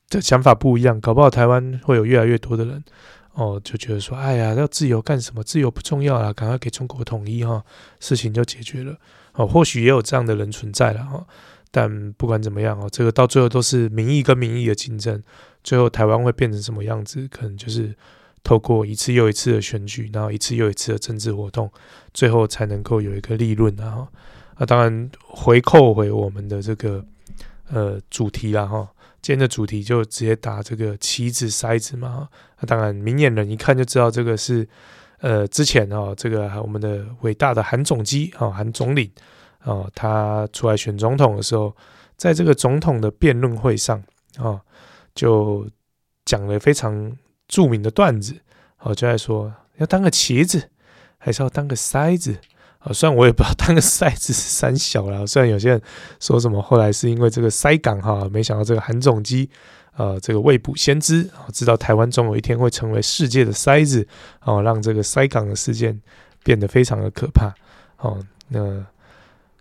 的想法不一样，搞不好台湾会有越来越多的人。哦，就觉得说，哎呀，要自由干什么？自由不重要啦，赶快给中国统一哈，事情就解决了。哦，或许也有这样的人存在了哈，但不管怎么样哦，这个到最后都是民意跟民意的竞争。最后台湾会变成什么样子？可能就是透过一次又一次的选举，然后一次又一次的政治活动，最后才能够有一个利润啊。那当然回扣回我们的这个呃主题啦哈。今天的主题就直接打这个棋子筛子嘛。那当然，明眼人一看就知道这个是呃之前哦，这个我们的伟大的韩总机啊，韩总领啊，他出来选总统的时候，在这个总统的辩论会上啊，就讲了非常著名的段子，哦，就在说要当个棋子，还是要当个筛子。啊，虽然我也不知道当个筛子是三小了，虽然有些人说什么后来是因为这个筛港哈，没想到这个韩总机，呃，这个未卜先知啊，知道台湾总有一天会成为世界的筛子，哦，让这个筛港的事件变得非常的可怕，哦，那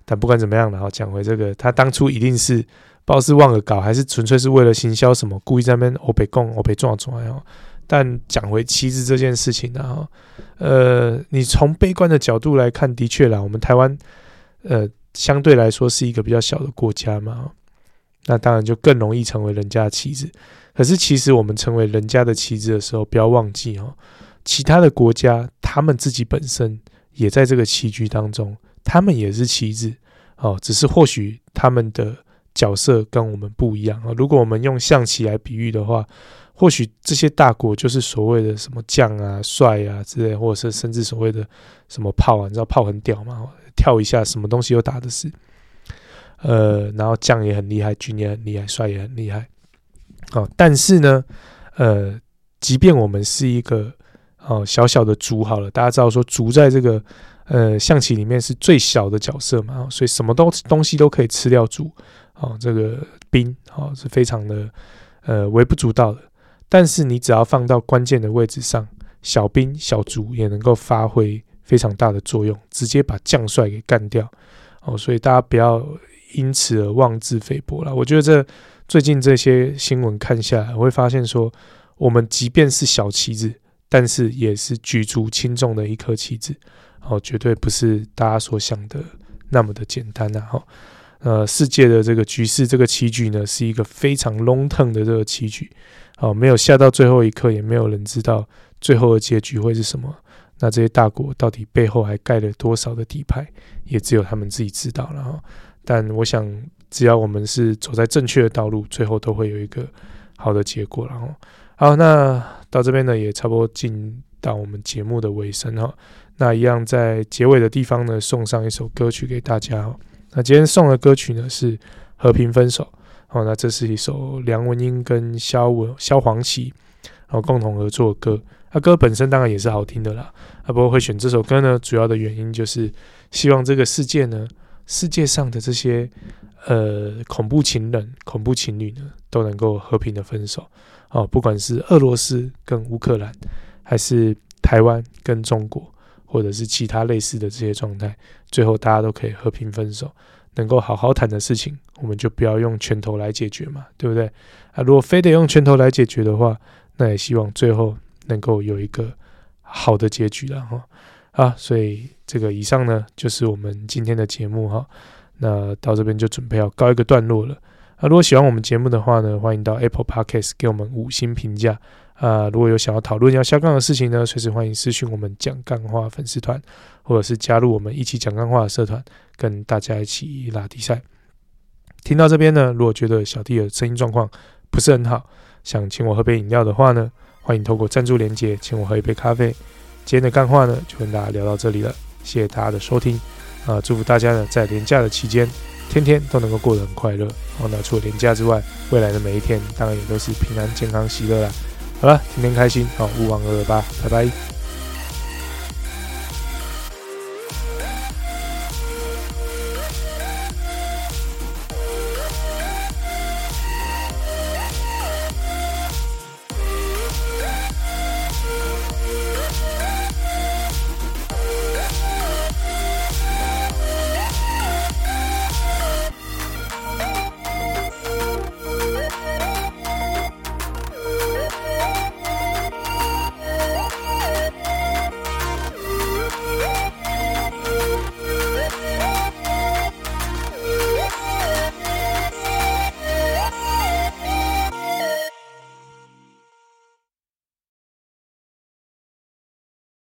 但不管怎么样然后，讲回这个，他当初一定是不知道是忘了搞，还是纯粹是为了行销什么，故意在那边欧北共欧北撞撞哦。但讲回旗帜这件事情呢，哈，呃，你从悲观的角度来看，的确啦，我们台湾，呃，相对来说是一个比较小的国家嘛，那当然就更容易成为人家的棋子。可是其实我们成为人家的棋子的时候，不要忘记哦，其他的国家他们自己本身也在这个棋局当中，他们也是棋子哦，只是或许他们的角色跟我们不一样啊。如果我们用象棋来比喻的话。或许这些大国就是所谓的什么将啊、帅啊之类，或者是甚至所谓的什么炮啊，你知道炮很屌嘛？跳一下，什么东西都打得死。呃，然后将也很厉害，军也很厉害，帅也很厉害。哦，但是呢，呃，即便我们是一个哦小小的卒，好了，大家知道说卒在这个呃象棋里面是最小的角色嘛，所以什么都东西都可以吃掉卒。哦，这个兵哦是非常的呃微不足道的。但是你只要放到关键的位置上，小兵小卒也能够发挥非常大的作用，直接把将帅给干掉哦。所以大家不要因此而妄自菲薄了。我觉得这最近这些新闻看下来，我会发现说，我们即便是小棋子，但是也是举足轻重的一颗棋子哦，绝对不是大家所想的那么的简单呐。哈，呃，世界的这个局势，这个棋局呢，是一个非常 long term 的这个棋局。哦，没有下到最后一刻，也没有人知道最后的结局会是什么。那这些大国到底背后还盖了多少的底牌，也只有他们自己知道了哈。但我想，只要我们是走在正确的道路，最后都会有一个好的结果。然后，好，那到这边呢，也差不多进到我们节目的尾声哈。那一样在结尾的地方呢，送上一首歌曲给大家。那今天送的歌曲呢是《和平分手》。好，那这是一首梁文音跟萧文萧煌奇然后共同合作的歌。那歌本身当然也是好听的啦。啊，不过会选这首歌呢，主要的原因就是希望这个世界呢，世界上的这些呃恐怖情人、恐怖情侣呢，都能够和平的分手。哦，不管是俄罗斯跟乌克兰，还是台湾跟中国，或者是其他类似的这些状态，最后大家都可以和平分手。能够好好谈的事情，我们就不要用拳头来解决嘛，对不对？啊，如果非得用拳头来解决的话，那也希望最后能够有一个好的结局了哈。啊，所以这个以上呢，就是我们今天的节目哈。那到这边就准备要告一个段落了。啊，如果喜欢我们节目的话呢，欢迎到 Apple Podcast 给我们五星评价。啊，如果有想要讨论要下杠的事情呢，随时欢迎私讯我们讲杠话粉丝团，或者是加入我们一起讲杠话的社团，跟大家一起拉低赛。听到这边呢，如果觉得小弟的声音状况不是很好，想请我喝杯饮料的话呢，欢迎透过赞助连结请我喝一杯咖啡。今天的干话呢，就跟大家聊到这里了，谢谢大家的收听。啊，祝福大家呢在连假的期间，天天都能够过得很快乐。然后呢除了连假之外，未来的每一天当然也都是平安、健康、喜乐啦。好了，天天开心，好，勿忘二二八，拜拜。